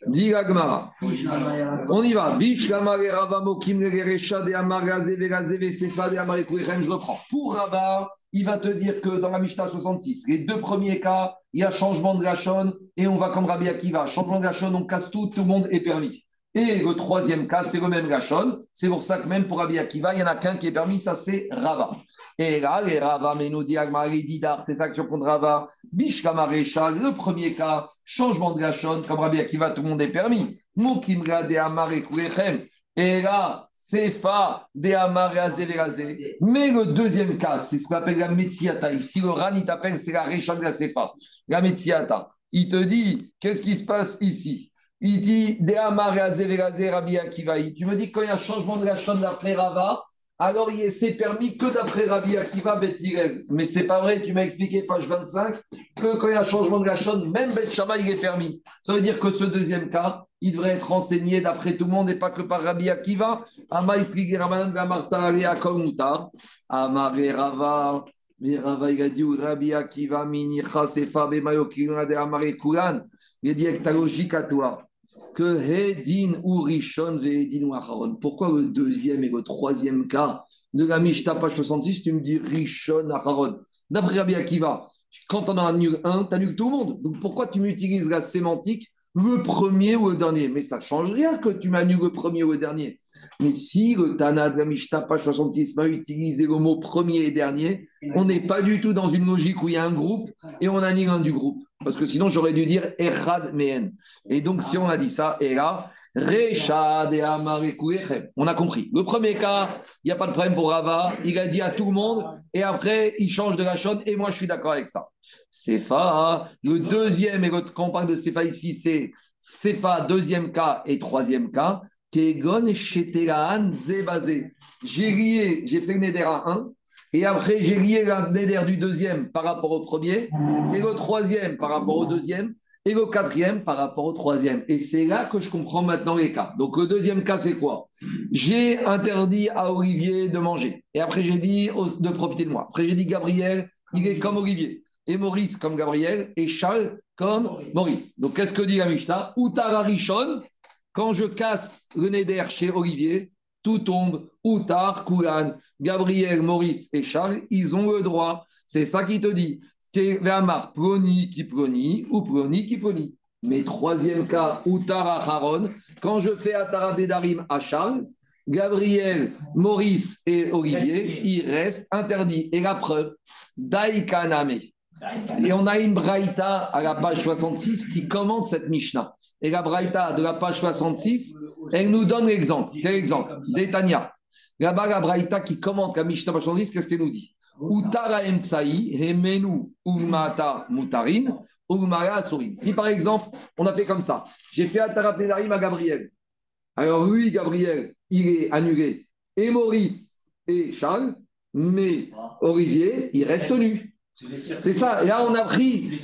Digagmara. On y va. Rava Mokim. Je. Pour Rava, il va te dire que dans la Mishnah 66, les deux premiers cas, il y a changement de Gachon et on va comme Rabbi Akiva. Changement de Gachon, on casse tout, tout le monde est permis. Et le troisième cas, c'est le même Gachon. C'est pour ça que même pour Rabbi Akiva, il n'y en a qu'un qui est permis, ça c'est Rava. Et là, les Rava, mais nous dit Didar, c'est ça que je contre Rava. Bishkamarecha, le premier cas, changement de Gachon, comme Rabbi Akiva, tout le monde est permis. Mokimra de Amare Kurechem. Et là, Sefa de Amare. Mais le deuxième cas, c'est ce qu'on appelle la Metziata. Ici, le Ran, il t'appelle, c'est la Recha de la Sefa. La Metziata. Il te dit, qu'est-ce qui se passe ici? Il dit, De Amare Rabbi Akiva. Tu me dis quand il y a changement de Gachon d'après Rava, alors il c'est permis que d'après Rabbi Akiva Bet. Mais c'est pas vrai, tu m'as expliqué, page 25, que quand il y a changement de Gachon, même Bet Shammai, il est permis. Ça veut dire que ce deuxième cas, il devrait être enseigné d'après tout le monde et pas que par Rabbi Akiva. Amai Prigi Ramanan Gamarta Komuta. Amare Rava. Mais Rava, il a dit Rabbi Akiva Minicha Sefa Bemayo Kiruna de Amare Kuran. Il a dit avec ta logique à toi que Hedin ou Rishon Hedin ou Acharon. Pourquoi le deuxième et le troisième cas de la Mishnah page 66, tu me dis Rishon Acharon D'après Rabbi Akiva, quand on en annule un, tu annules tout le monde. Donc pourquoi tu m'utilises la sémantique le premier ou le dernier? Mais ça ne change rien que tu m'annules le premier ou le dernier. Mais si le Tana de la Mishnah page 66 m'a utilisé le mot premier et dernier, on n'est pas du tout dans une logique où il y a un groupe et on annule un du groupe. Parce que sinon, j'aurais dû dire Echad Mehen. Et donc, si on a dit ça, et là, Rechad et On a compris. Le premier cas, il n'y a pas de problème pour Rava. Il a dit à tout le monde. Et après, il change de la chaude. Et moi, je suis d'accord avec ça. Sefa. Le deuxième, et quand on parle de Sefa ici, c'est Sefa, deuxième cas et troisième cas. Kegon Sheteraan Zebazé. J'ai lié, j'ai fait Neder à 1. Et après, j'ai lié la Neder du deuxième par rapport au premier, et le troisième par rapport au deuxième, et le quatrième par rapport au troisième. Et c'est là que je comprends maintenant les cas. Donc, le deuxième cas, c'est quoi? J'ai interdit à Olivier de manger. Et après, j'ai dit de profiter de moi. Après, j'ai dit Gabriel, il est comme Olivier. Et Maurice comme Gabriel. Et Charles comme Maurice. Donc, qu'est-ce que dit la Mishnah? Outara Rishon, quand je casse le Neder chez Olivier, tout tombe. Outar, Koulan, Gabriel, Maurice et Charles, ils ont le droit. C'est ça qui te dit. Vermar, ploni qui ploni ou ploni qui ploni. Mais troisième cas, Utara Haron, quand je fais Atara Dedarim à Charles, Gabriel, Maurice et Olivier, il reste interdit. Et la preuve, Daïkaname. Et on a une braïta à la page 66 qui commente cette Mishnah. Et la braïta de la page 66, elle nous donne l'exemple. Quel exemple? Détania. Là-bas, la braïta qui commente la Mishnah page 66, qu'est-ce qu'elle nous dit? Utara hemenu umata mutarin, asurin. Si par exemple, on a fait comme ça, j'ai fait Atara Pédarim à Gabriel. Alors lui, Gabriel, il est annulé. Et Maurice et Charles, mais Olivier, il reste nu. C'est ça. Là, on a pris,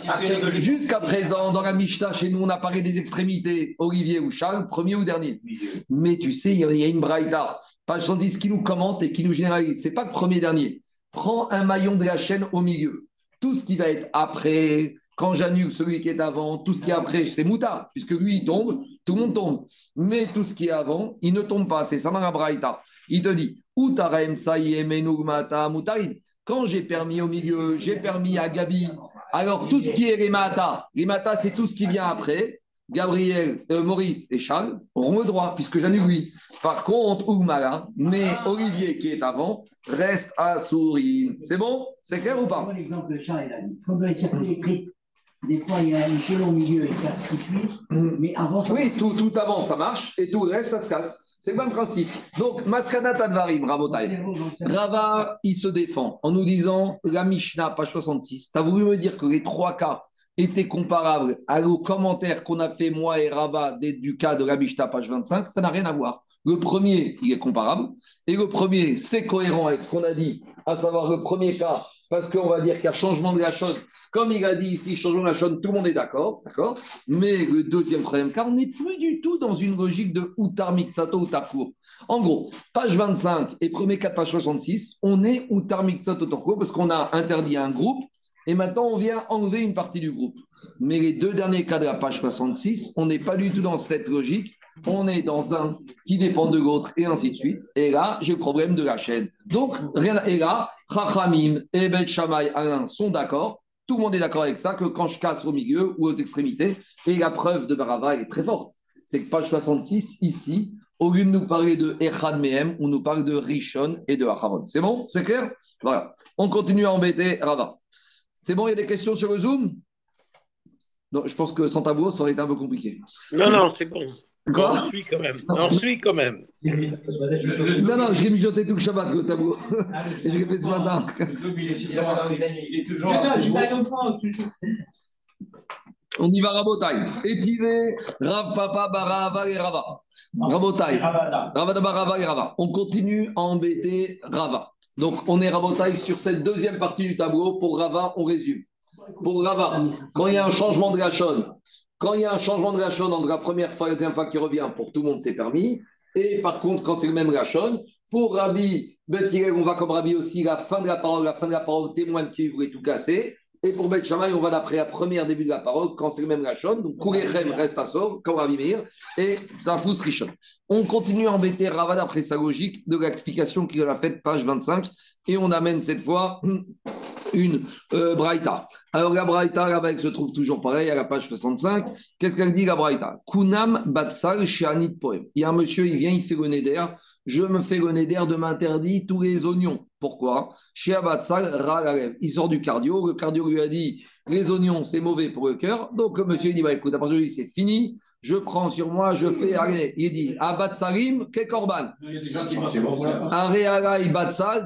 jusqu'à présent, dans la Mishnah, chez nous, on a parlé des extrémités, Olivier ou Charles, premier ou dernier. Mais tu sais, il y a une braïta, page 110, qui nous commente et qui nous généralise. C'est pas le premier dernier. Prends un maillon de la chaîne au milieu. Tout ce qui va être après, quand j'annule celui qui est avant, tout ce qui est après, c'est moutard, puisque lui, il tombe, tout le monde tombe. Mais tout ce qui est avant, il ne tombe pas. C'est ça dans la braïta. Il te dit, Utarem mata mutarin. Quand j'ai permis au milieu, j'ai permis à Gabi. Alors, tout ce qui est les mata, les mata, c'est tout ce qui vient après. Gabriel, euh, Maurice et Charles auront le droit, puisque j'annule lui. Par contre, Oumara, mais Olivier qui est avant, reste à Sourine. C'est bon? C'est clair ou pas? L'exemple de Charles, il a dit. Quand dans les circuits électriques, des fois, il y a une chaîne au milieu et ça se suit. Mais avant. ça- Oui, tout, tout avant, ça marche, et tout le reste, ça se casse. C'est le même principe. Donc, Maskana Tadvarim, Rabotai. Rava, il se défend en nous disant la Mishnah, page 66. Tu as voulu me dire que les trois cas étaient comparables aux commentaires qu'on a fait, moi et Rava, du cas de la Mishnah, page 25. Ça n'a rien à voir. Le premier, il est comparable. Et le premier, c'est cohérent avec ce qu'on a dit, à savoir le premier cas, parce qu'on va dire qu'il y a changement de la chose. Comme il a dit ici, changement de la chose, tout le monde est d'accord. d'accord? Mais le deuxième, troisième cas, on n'est plus du tout dans une logique de Outar Miksato, Outar Kour. En gros, page 25 et premier cas de page 66, on est Outar Miksato, Outar Kour parce qu'on a interdit un groupe et maintenant on vient enlever une partie du groupe. Mais les deux derniers cas de la page 66, on n'est pas du tout dans cette logique. On est dans un qui dépend de l'autre et ainsi de suite. Et là, j'ai le problème de la chaîne. Donc, rien, et là, Chachamim et Bet Shammai Alain sont d'accord. Tout le monde est d'accord avec ça, que quand je casse au milieu ou aux extrémités, et la preuve de Barava est très forte. C'est que page 66, ici, au lieu de nous parler de Echad Mehem, on nous parle de Rishon et de Acharon. C'est bon? C'est clair? Voilà. On continue à embêter Rava. C'est bon, il y a des questions sur le Zoom? Non, Je pense que sans tableau, ça aurait été un peu compliqué. Non, non, c'est bon. Quoi On suit quand même. On suit quand même. Non, non, je l'ai mijoté tout le Shabbat, le tableau. Et je l'ai fait ce matin. Il est toujours. Non, je pas comprendre. On y va, Rabotai. Étivé, Rav Papa, Barava et Rava. Rabotai. Ravada Barava et Rava. On continue à embêter Rava. Donc, on est Rabotai sur cette deuxième partie du tableau. Pour Rava, on résume. Pour Rava, quand il y a un changement de Gachon, quand il y a un changement de Gachon entre la première fois et la deuxième fois qui revient, pour tout le monde, c'est permis. Et par contre, quand c'est le même Gachon, pour Rabbi Bethilel, on va comme Rabbi aussi, la fin de la parole, la fin de la parole témoigne qu'il voulait tout casser. Et pour Beth Shammai, on va d'après la première début de la parole, quand c'est le même Gachon. Donc, Kourechem reste à sort, comme Rabbi Meir, et Tafous Rishon. On continue à embêter Rava d'après sa logique de l'explication qu'il a faite, page 25, et on amène cette fois une euh, Braïta. Alors la Braïta, là-bas, elle se trouve toujours pareil à la page 65. Qu'est-ce qu'elle dit la Braïta? Kunam Batsal Shianit Poem. Il y a un monsieur, il vient, il fait le neder. Je me fais le neder de m'interdire tous les oignons. Pourquoi? Il sort du cardio. Le cardio lui a dit les oignons, c'est mauvais pour le cœur. Donc le monsieur, il dit bah, écoute, à partir d'aujourd'hui, c'est fini. Je prends sur moi, je fais. Allez, il dit Abat Salim, Kekorban. Il y a des gens qui pensent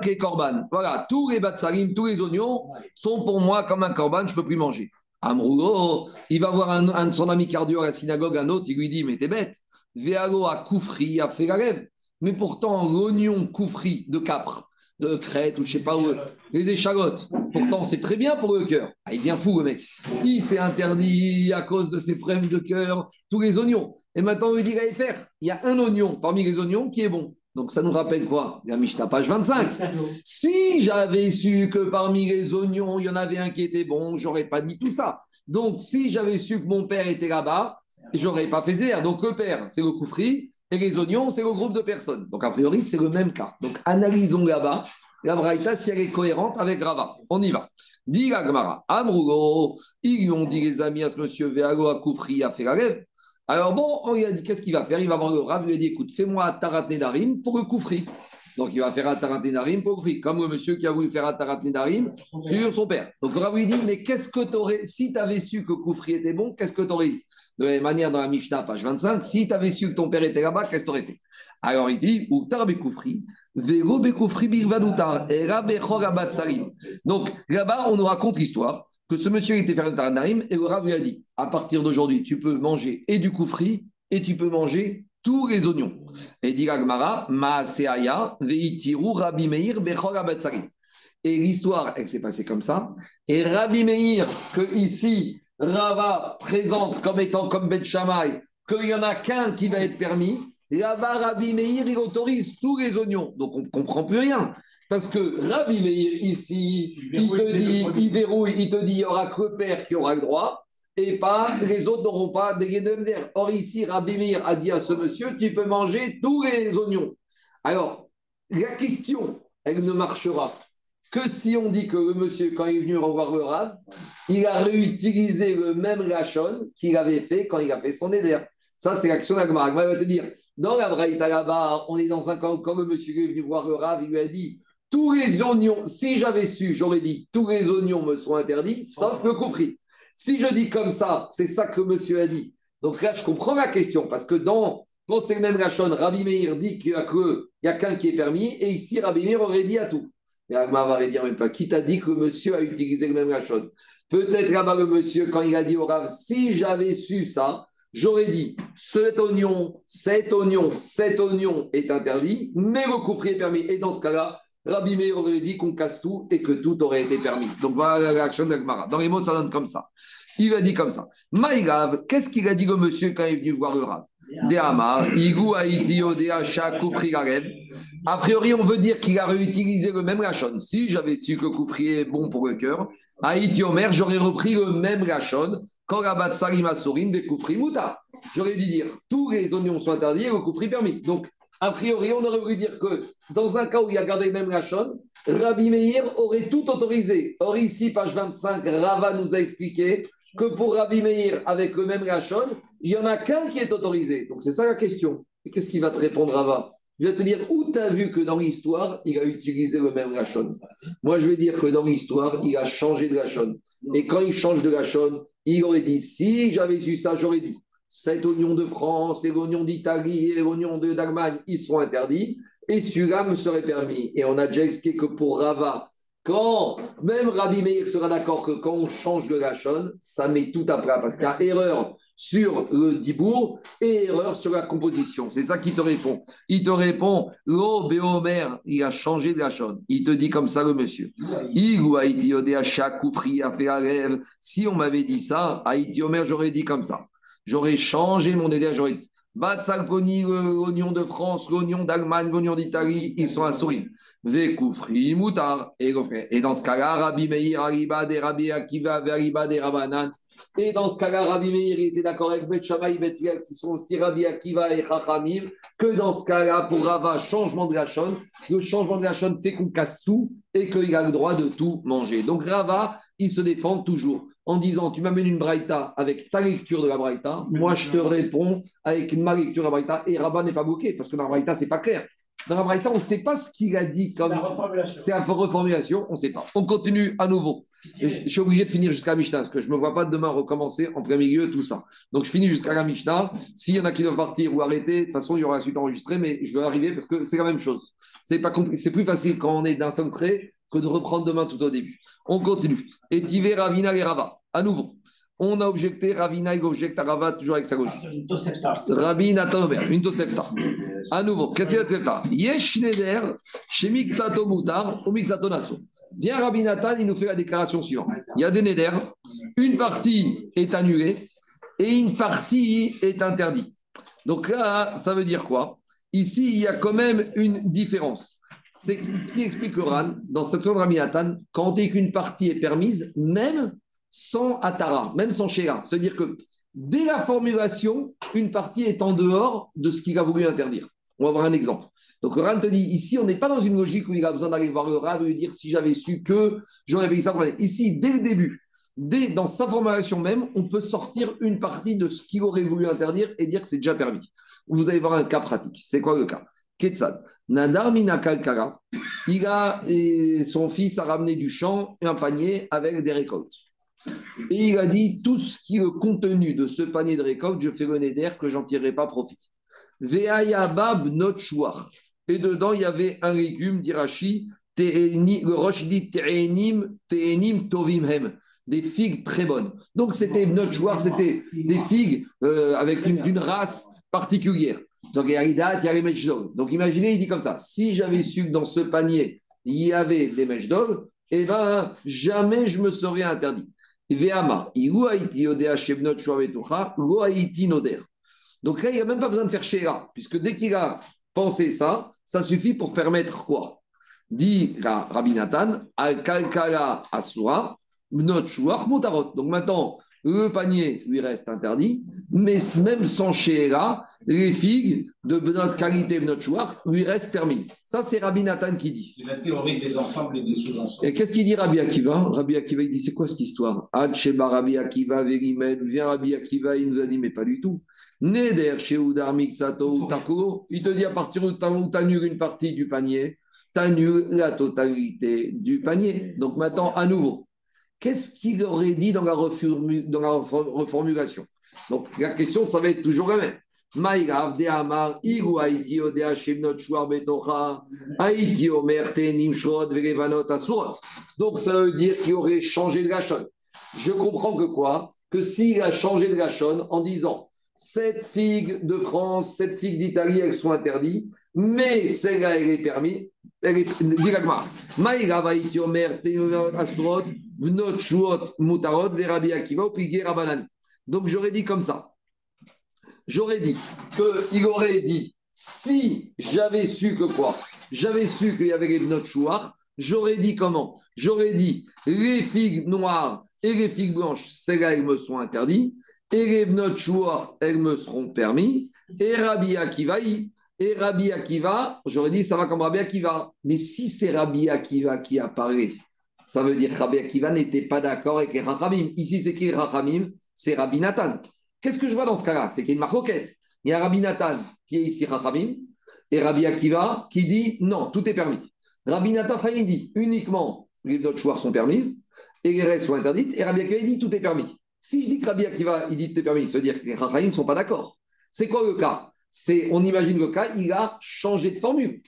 Kekorban. Voilà, tous les Batsalim, tous les oignons sont pour moi comme un korban, je ne peux plus manger. Amrougo, il va voir un, un de son ami cardio à la synagogue, un autre, il lui dit Mais t'es bête, Véalo à Koufri, à Fégarev. Mais pourtant, l'oignon Koufri de Capre, de Crète ou je sais pas où, les échalotes, pourtant c'est très bien pour le cœur. Ah, il devient fou le mec. Il s'est interdit à cause de ses problèmes de cœur, tous les oignons. Et maintenant, on lui dit Allez faire, il y a un oignon parmi les oignons qui est bon. Donc ça nous rappelle quoi? La Mishnah, page 25. Si j'avais su que parmi les oignons, il y en avait un qui était bon, j'aurais pas dit tout ça. Donc, si j'avais su que mon père était là-bas, j'aurais pas fait zéro. Donc, le père, c'est le koufri, et les oignons, c'est le groupe de personnes. Donc, a priori, c'est le même cas. Donc, analysons là-bas la Braïta si elle est cohérente avec Rava. On y va. Dit la Gemara, Amrugo, ils lui ont dit les amis à ce monsieur Veago à Koufri à Ferrarev. Alors bon, on lui a dit qu'est-ce qu'il va faire? Il va voir le Rav, il lui a dit écoute, fais-moi Tarat Nedarim pour le Koufri. Donc il va faire Nedarim pour Koufri, comme le monsieur qui a voulu faire Nedarim sur son père. Donc Rav lui dit mais qu'est-ce que tu aurais, si tu avais su que Koufri était bon, qu'est-ce que tu aurais dit? De la même manière, dans la Mishnah, page 25, si tu avais su que ton père était là-bas, qu'est-ce que tu aurais fait? Alors il dit. Donc là-bas, on nous raconte l'histoire que ce monsieur était faire un Taranarim et le Rav lui a dit, à partir d'aujourd'hui, tu peux manger et du koufri et tu peux manger tous les oignons. Et dit Maaseaya, Veitiru Rabbi Meir. Et l'histoire, elle s'est passée comme ça. Et Rabbi Meir, que ici, Rava présente comme étant comme Bet Shammai, qu'il n'y en a qu'un qui va être permis, Là-bas, Rabbi Meir, il autorise tous les oignons. Donc, on ne comprend plus rien. Parce que Rabbi Meir, ici, il te dit, il verrouille, il te dit, il n'y aura que le père qui aura le droit, et pas les autres n'auront pas des d'air. Or, ici, Rabbi Meir a dit à ce monsieur, tu peux manger tous les oignons. Alors, la question, elle ne marchera que si on dit que le monsieur, quand il est venu revoir le Rav, il a réutilisé le même lachon qu'il avait fait quand il a fait son éder. Ça, c'est l'action de la Gemara. Va te dire, dans la Braïta là-bas, on est dans un camp, comme le monsieur est venu voir le Rav, il lui a dit tous les oignons, si j'avais su, j'aurais dit tous les oignons me sont interdits, sauf le compris. Si je dis comme ça, c'est ça que monsieur a dit. Donc là, je comprends la question, parce que dans, dans ces mêmes Rachon, Rabbi Meir dit qu'il n'y a qu'un qui est permis, et ici, Rabbi Meir aurait dit à tout. Et Agma va dire même pas, qui t'a dit que monsieur a utilisé le même Rachon? Peut-être là-bas, le monsieur, quand il a dit au Rav, si j'avais su ça, J'aurais dit, cet oignon, cet oignon, cet oignon est interdit, mais le couperet est permis. Et dans ce cas-là, Rabbi aurait dit qu'on casse tout et que tout aurait été permis. Donc voilà l'action d'Agmara. Dans les mots, ça donne comme ça. Il a dit comme ça. Maïgav, qu'est-ce qu'il a dit au monsieur quand il est venu voir le Rav? A priori, on veut dire qu'il a réutilisé le même rachon. Si j'avais su que le est bon pour le cœur, Haïti Omer, j'aurais repris le même rachon quand la batsari masourine des koufri mouta. J'aurais dû dire tous les oignons sont interdits et le koufri permis. Donc, a priori, on aurait voulu dire que dans un cas où il a gardé le même rachon, Rabbi Meir aurait tout autorisé. Or, ici, page 25, Rava nous a expliqué que pour Rabbi Meir, avec le même rachon, il n'y en a qu'un qui est autorisé. Donc, c'est ça la question. Et qu'est-ce qu'il va te répondre, Rava? Il va te dire où tu as vu que dans l'histoire, il a utilisé le même rachon Moi, je vais dire que dans l'histoire, il a changé de rachon. Et quand il change de rachon, il aurait dit si j'avais su ça, j'aurais dit cet oignon de France et l'oignon d'Italie et l'oignon d'Allemagne, ils sont interdits et celui-là me serait permis. Et on a déjà expliqué que pour Rava, quand même Rabbi Meir sera d'accord que quand on change de la ça met tout à plat parce qu'il y a erreur sur le dibour et erreur sur la composition. C'est ça qui te répond. Il te répond, l'eau Béomer, il a changé de la chaîne. Il te dit comme ça, le monsieur. Si on m'avait dit ça, Haïti Omer, j'aurais dit comme ça. J'aurais changé mon idée, j'aurais dit. Batsalponi, l'oignon de France, l'oignon d'Allemagne, l'oignon d'Italie, ils sont à sourire. Vekoufri, Moutar. Et dans ce cas-là, Rabbi Meir, Ariba, des Rabbi Akiva, Ariba, des Rabanan, et dans ce cas-là, Rabbi Meir était d'accord avec Bet Shammai et qui sont aussi Rabbi Akiva et Chachamim, que dans ce cas-là, pour Rava, changement de Gachon, le changement de Gachon fait qu'on casse tout et qu'il a le droit de tout manger. Donc Rava, il se défend toujours en disant Tu m'amènes une braïta avec ta lecture de la braïta, moi je te réponds avec ma lecture de la braïta, et Rava n'est pas bloqué, parce que dans la braïta, c'est pas clair. Dans la Braïta, on ne sait pas ce qu'il a dit comme. C'est la reformulation, on ne sait pas. On continue à nouveau. Je, suis obligé de finir jusqu'à Mishnah, parce que je ne me vois pas demain recommencer en plein milieu, tout ça. Donc je finis jusqu'à la Mishnah. S'il y en a qui doivent partir ou arrêter, de toute façon, il y aura la suite enregistrée, mais je vais arriver parce que c'est la même chose. C'est pas C'est plus facile quand on est d'un seul trait que de reprendre demain tout au début. On continue. Et Ravina et Rava. À nouveau. On a objecté, Ravina, il objecte à Rava toujours avec sa gauche. Rabbi Nathan une Tosefta. À nouveau, qu'est-ce que c'est la Yesh Neder, Shemik Sato Moutar, ou Mixato Naso. Viens Rabbi Nathan, il nous fait la déclaration suivante. Il y a des Neder, une partie est annulée et une partie est interdite. Donc là, ça veut dire quoi? Ici, il y a quand même une différence. C'est qu'ici explique Ran, dans cette section de Rabbi Nathan, quand qu'une partie est permise, même sans Atara, même sans Shea. C'est-à-dire que dès la formulation, une partie est en dehors de ce qu'il a voulu interdire. On va voir un exemple. Donc, le te dit ici, on n'est pas dans une logique où il a besoin d'aller voir le Rav et lui dire si j'avais su que j'aurais payé ça. Ici, dès le début, dès, dans sa formulation même, on peut sortir une partie de ce qu'il aurait voulu interdire et dire que c'est déjà permis. Vous allez voir un cas pratique. C'est quoi le cas? Ketsad. Nadar Minakalkara, il a, et son fils a ramené du champ un panier avec des récoltes. Et il a dit tout ce qui est le contenu de ce panier de récoltes, je fais le d'air que j'en tirerai pas profit. Veayabab notchouar. Et dedans, il y avait un légume d'Irachi, le roche dit Te'enim, Te'enim Tovim Hem des figues très bonnes. Donc c'était notchouar, c'était des figues euh, avec une, d'une race particulière. Donc il y a les Donc imaginez, il dit comme ça si j'avais su que dans ce panier, il y avait des mèches d'or, eh bien, jamais je me serais interdit. Donc là, il n'y a même pas besoin de faire Shéra, puisque dès qu'il a pensé ça, ça suffit pour permettre quoi? Dit Rabbi Nathan, Al-Kalkala Asura, Motarot. Donc maintenant, le panier lui reste interdit, mais même sans Shéra, les figues de notre qualité, notre chouar, lui restent permises. Ça, c'est Rabbi Nathan qui dit. C'est la théorie des ensembles et des sous-ensembles. Et qu'est-ce qu'il dit Rabbi Akiva? Rabbi Akiva, il dit c'est quoi cette histoire? Ad Sheba Rabbi Akiva, Verimed, vient Rabbi Akiva, il nous a dit mais pas du tout. Neder Sheudar Mixato Takuro, il te dit à partir où tu annules une partie du panier, tu annules la totalité du panier. Donc maintenant, à nouveau, qu'est-ce qu'il aurait dit dans la, reformulation? Donc la question, ça va être toujours la même. Donc ça veut dire qu'il aurait changé de la chaîne. Je comprends que quoi? Que s'il a changé de la chaîne en disant cette figue de France, cette figue d'Italie, elles sont interdites, mais celle-là, elle est permise. Elle est directement. Donc j'aurais dit comme ça. J'aurais dit qu'il aurait dit si j'avais su que quoi? J'avais su qu'il y avait les vnot j'aurais dit comment? J'aurais dit les figues noires et les figues blanches, celles-là, elles me sont interdites. Et les vnot elles me seront permis. Et Rabbi Akiva, et Rabbi Akiva, j'aurais dit ça va comme Rabbi Akiva. Mais si c'est Rabbi Akiva qui apparaît, ça veut dire que Rabbi Akiva n'était pas d'accord avec les Rachamim. Ici, c'est qui les Rachamim? C'est Rabbi Nathan. Qu'est-ce que je vois dans ce cas-là? C'est qu'il y a une marquette. Il y a Rabbi Nathan qui est ici Rachamim et Rabbi Akiva qui dit non, tout est permis. Rabbi Nathan il dit uniquement les d'autres sont permises et les restes sont interdites. Et Rabbi Akiva dit tout est permis. Si je dis que Rabbi Akiva il dit tout est permis, ça veut dire que les Rachamim ne sont pas d'accord. C'est quoi le cas? C'est, on imagine le cas, il a changé de formule.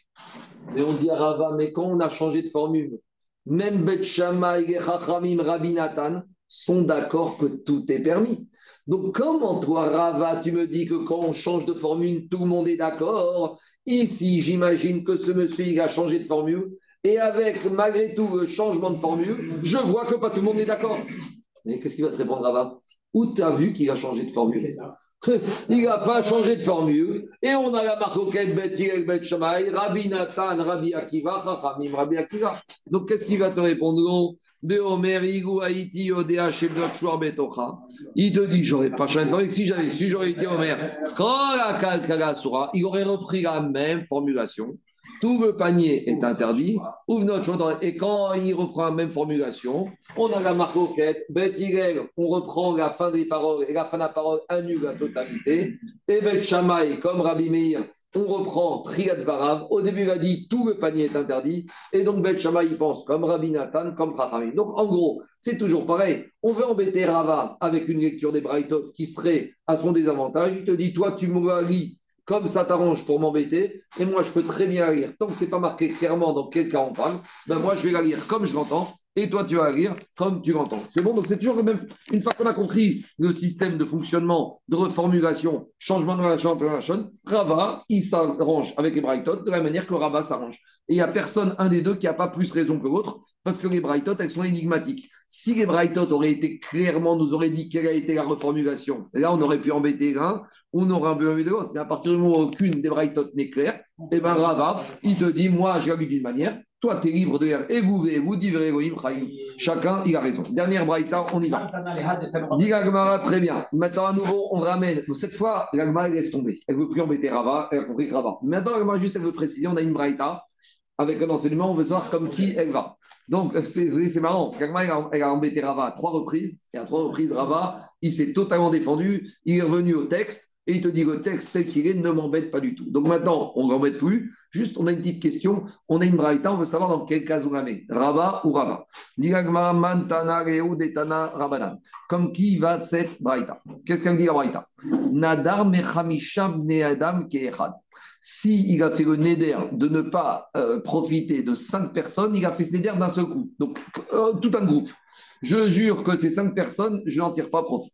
Et on dit à Rava, mais quand on a changé de formule, même Bet et Chachamim, Rabbi Nathan sont d'accord que tout est permis. Donc, comment toi, Rava, tu me dis que quand on change de formule, tout le monde est d'accord? Ici, j'imagine que ce monsieur, a changé de formule. Et avec, malgré tout, le changement de formule, je vois que pas tout le monde est d'accord. Mais qu'est-ce qu'il va te répondre, Rava? Où tu as vu qu'il a changé de formule? Ça. Il n'a pas changé de formule. Et on a la marcoquette Bet Bet Shamay, Rabbi Nathan, Rabbi Akiva, Chachamim, Rabbi Akiva. Donc qu'est-ce qu'il va te répondre? De Omer, Igou, Haïti, Odea, Shebdot, Shuar, Betocha. Il te dit j'aurais pas changé de formule. Si j'avais su, j'aurais été Omer. Il aurait repris la même formulation tout le panier est interdit, ouvre notre et quand il reprend la même formulation, on a la marque on reprend la fin des paroles, et la fin de la parole annule la totalité, et Bet Shamaï, comme Rabbi Meir, on reprend Triad Varav, au début il a dit tout le panier est interdit, et donc Bet Shamaï pense comme Rabbi Nathan, comme Chachamim. Donc en gros, c'est toujours pareil, on veut embêter Rava avec une lecture des Braithot qui serait à son désavantage, il te dit, toi tu me lis comme ça t'arrange pour m'embêter, et moi je peux très bien la lire. Tant que ce n'est pas marqué clairement dans quel cas on parle, ben moi je vais la lire comme je l'entends, et toi tu vas la lire comme tu l'entends. C'est bon, donc c'est toujours le même. Une fois qu'on a compris le système de fonctionnement, de reformulation, changement de relation, Rava, il s'arrange avec les Brighton de la manière que Rava s'arrange. Et il n'y a personne, un des deux, qui n'a pas plus raison que l'autre, parce que les Brightot, elles sont énigmatiques. Si les Brightot auraient été clairement, nous auraient dit quelle a été la reformulation, là, on aurait pu embêter l'un, on aurait pu embêter l'autre. Mais à partir du moment où aucune des Brightot n'est claire, eh bien, Rava, il te dit, moi, j'ai lu d'une manière, Toi, tu es libre de dire et vous. Chacun, il a raison. Dernière braïta, on y va. Dit l'Agmara, très bien. Maintenant, à nouveau, on ramène. Cette fois, l'Agmara, elle laisse tomber. Elle veut plus embêter Rava. Elle a compris Rava. Maintenant, l'Agmara, juste, elle veut préciser on a une braïta. Avec un enseignement, on veut savoir comme qui elle va. Donc, c'est c'est marrant. Parce elle a embêté Rava à trois reprises. Et à trois reprises, Rava, il s'est totalement défendu. Il est revenu au texte. Et il te dit le texte tel qu'il est ne m'embête pas du tout. Donc maintenant, on ne l'embête plus. Juste, on a une petite question. On a une braïta, on veut savoir dans quel cas on la met. Rava ou Rava? Comme qui va cette braïta? Qu'est-ce qu'elle dit la braïta? Nadar mechamisha bne adam keechad. Si il a fait le neder de ne pas euh, profiter de cinq personnes, il a fait ce neder d'un seul coup. Donc, euh, tout un groupe. Je jure que ces cinq personnes, je n'en tire pas profit.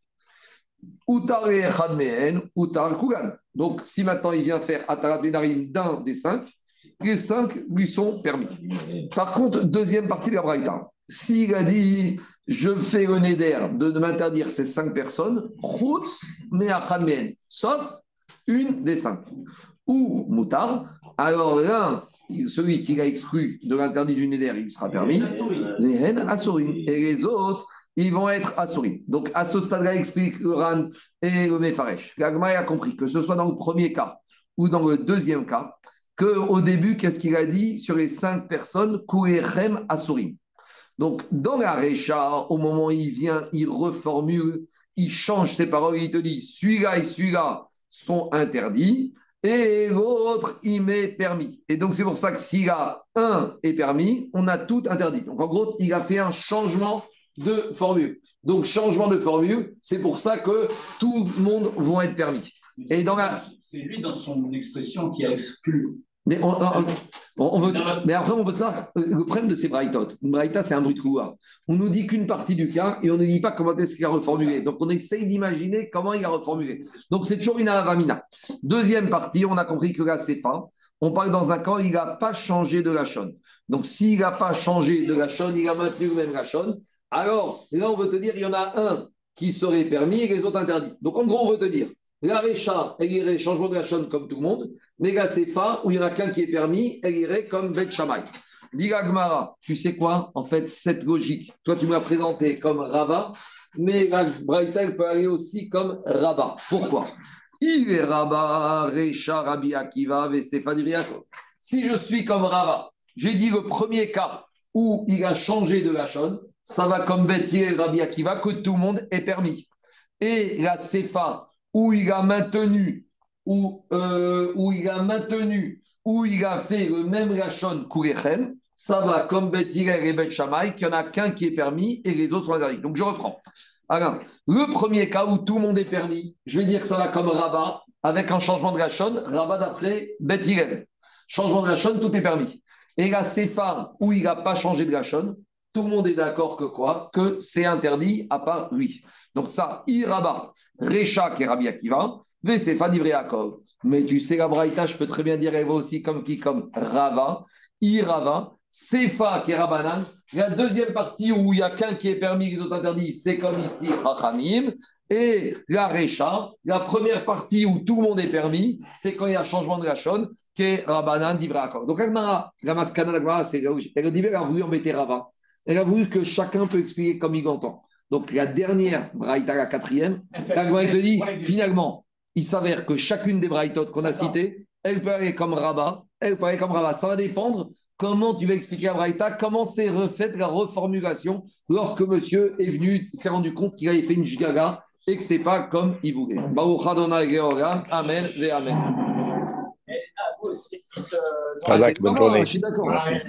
Utar echad mehen, utar kugan. Donc, si maintenant il vient faire atarat d'un des cinq, les cinq lui sont permis. Par contre, deuxième partie de la braïta. S'il a dit, je fais le neder de, m'interdire ces cinq personnes, sauf une des cinq. Ou moutar, alors l'un, celui qui l'a exclu de l'interdit du neder, il lui sera permis. Les assourim. Et les autres, ils vont être assourim. Donc, à ce stade-là, explique le Ran et le Mefaresh. L'Agma a compris que ce soit dans le premier cas ou dans le deuxième cas, qu'au début, qu'est-ce qu'il a dit sur les cinq personnes Kouechem assourim. Donc, dans la Récha, au moment où il vient, il reformule, il change ses paroles, il te dit celui-là et celui-là sont interdits et l'autre, il m'est permis. Et donc, c'est pour ça que s'il y a un est permis, on a tout interdit. Donc, en gros, il a fait un changement de formule. Donc, changement de formule, c'est pour ça que tout le monde va être permis. Et dans la. C'est lui, dans son expression, qui a exclu. Mais, on, on- on veut, mais après, on veut ça. Le problème de ces braïtotes, une braïta, c'est un bruit de couloir. On nous dit qu'une partie du cas et on ne dit pas comment est-ce qu'il a reformulé. Donc, on essaye d'imaginer comment il a reformulé. Donc, c'est toujours une avamina. Deuxième partie, on a compris que là, c'est fin. On parle dans un cas, il n'a pas changé de la chonne. Donc, s'il n'a pas changé de la chonne, il a maintenu le même la chonne. Alors, là, on veut te dire, il y en a un qui serait permis et les autres interdits. Donc, en gros, on veut te dire, la Récha, elle irait changement de la chonne comme tout le monde, mais la Sefa, où il y en a qu'un qui est permis, elle irait comme Bet Shammai. Dis la Gemara, tu sais quoi En fait, cette logique, toi, tu m'as présenté comme Rava, mais la elle peut aller aussi comme Rabat. Pourquoi? Il est Rabat, Récha, Rabbi Akiva, Vesefa. Si je suis comme Rava, j'ai dit le premier cas où il a changé de la ça va comme Bethie Rabbi Akiva, que tout le monde est permis. Et la Sefa, où il a maintenu, où, euh, où il a maintenu, où il a fait le même Rachon Kourechem, ça va comme Hillel et Bet Shammai, qu'il n'y en a qu'un qui est permis et les autres sont interdits. Donc je reprends. Alors, le premier cas où tout le monde est permis, je vais dire que ça va comme Rabat, avec un changement de Rachon, Rabat d'après Bet. Changement de Rachon, tout est permis. Et la Sefa, où il n'a pas changé de Rachon, tout le monde est d'accord que quoi? Que c'est interdit à part lui. Donc ça, Iraba, Recha qui est Rabbi Akiva, Vesefa. Mais tu sais, la Braïta, je peux très bien dire, elle va aussi comme qui? Comme Rava, Irava, Sefa qui est Rabanan. La deuxième partie où il n'y a qu'un qui est permis, les autres interdits, c'est comme ici, Rachamim. Et la Recha, la première partie où tout le monde est permis, c'est quand il y a changement de la chonne, qui est Rabanan Divrei Yaakov. Donc, Agmara, la Maskana, la Gemara, c'est là où elle a voulu Rava. Elle a voulu que chacun peut expliquer comme il entend. Donc, la dernière braïta, la quatrième, la te dit, finalement, il s'avère que chacune des braïtotes qu'on a citées, elle peut aller comme Rabat, elle peut aller comme Rabat. Ça va dépendre comment tu vas expliquer la braïta, comment s'est refaite la reformulation lorsque monsieur est venu, s'est rendu compte qu'il avait fait une gigaga et que ce n'était pas comme il voulait. Baruch Adonai Georga, Amen et Amen. C'est petite, euh, Ah, c'est bonne journée. Je suis d'accord. C'est-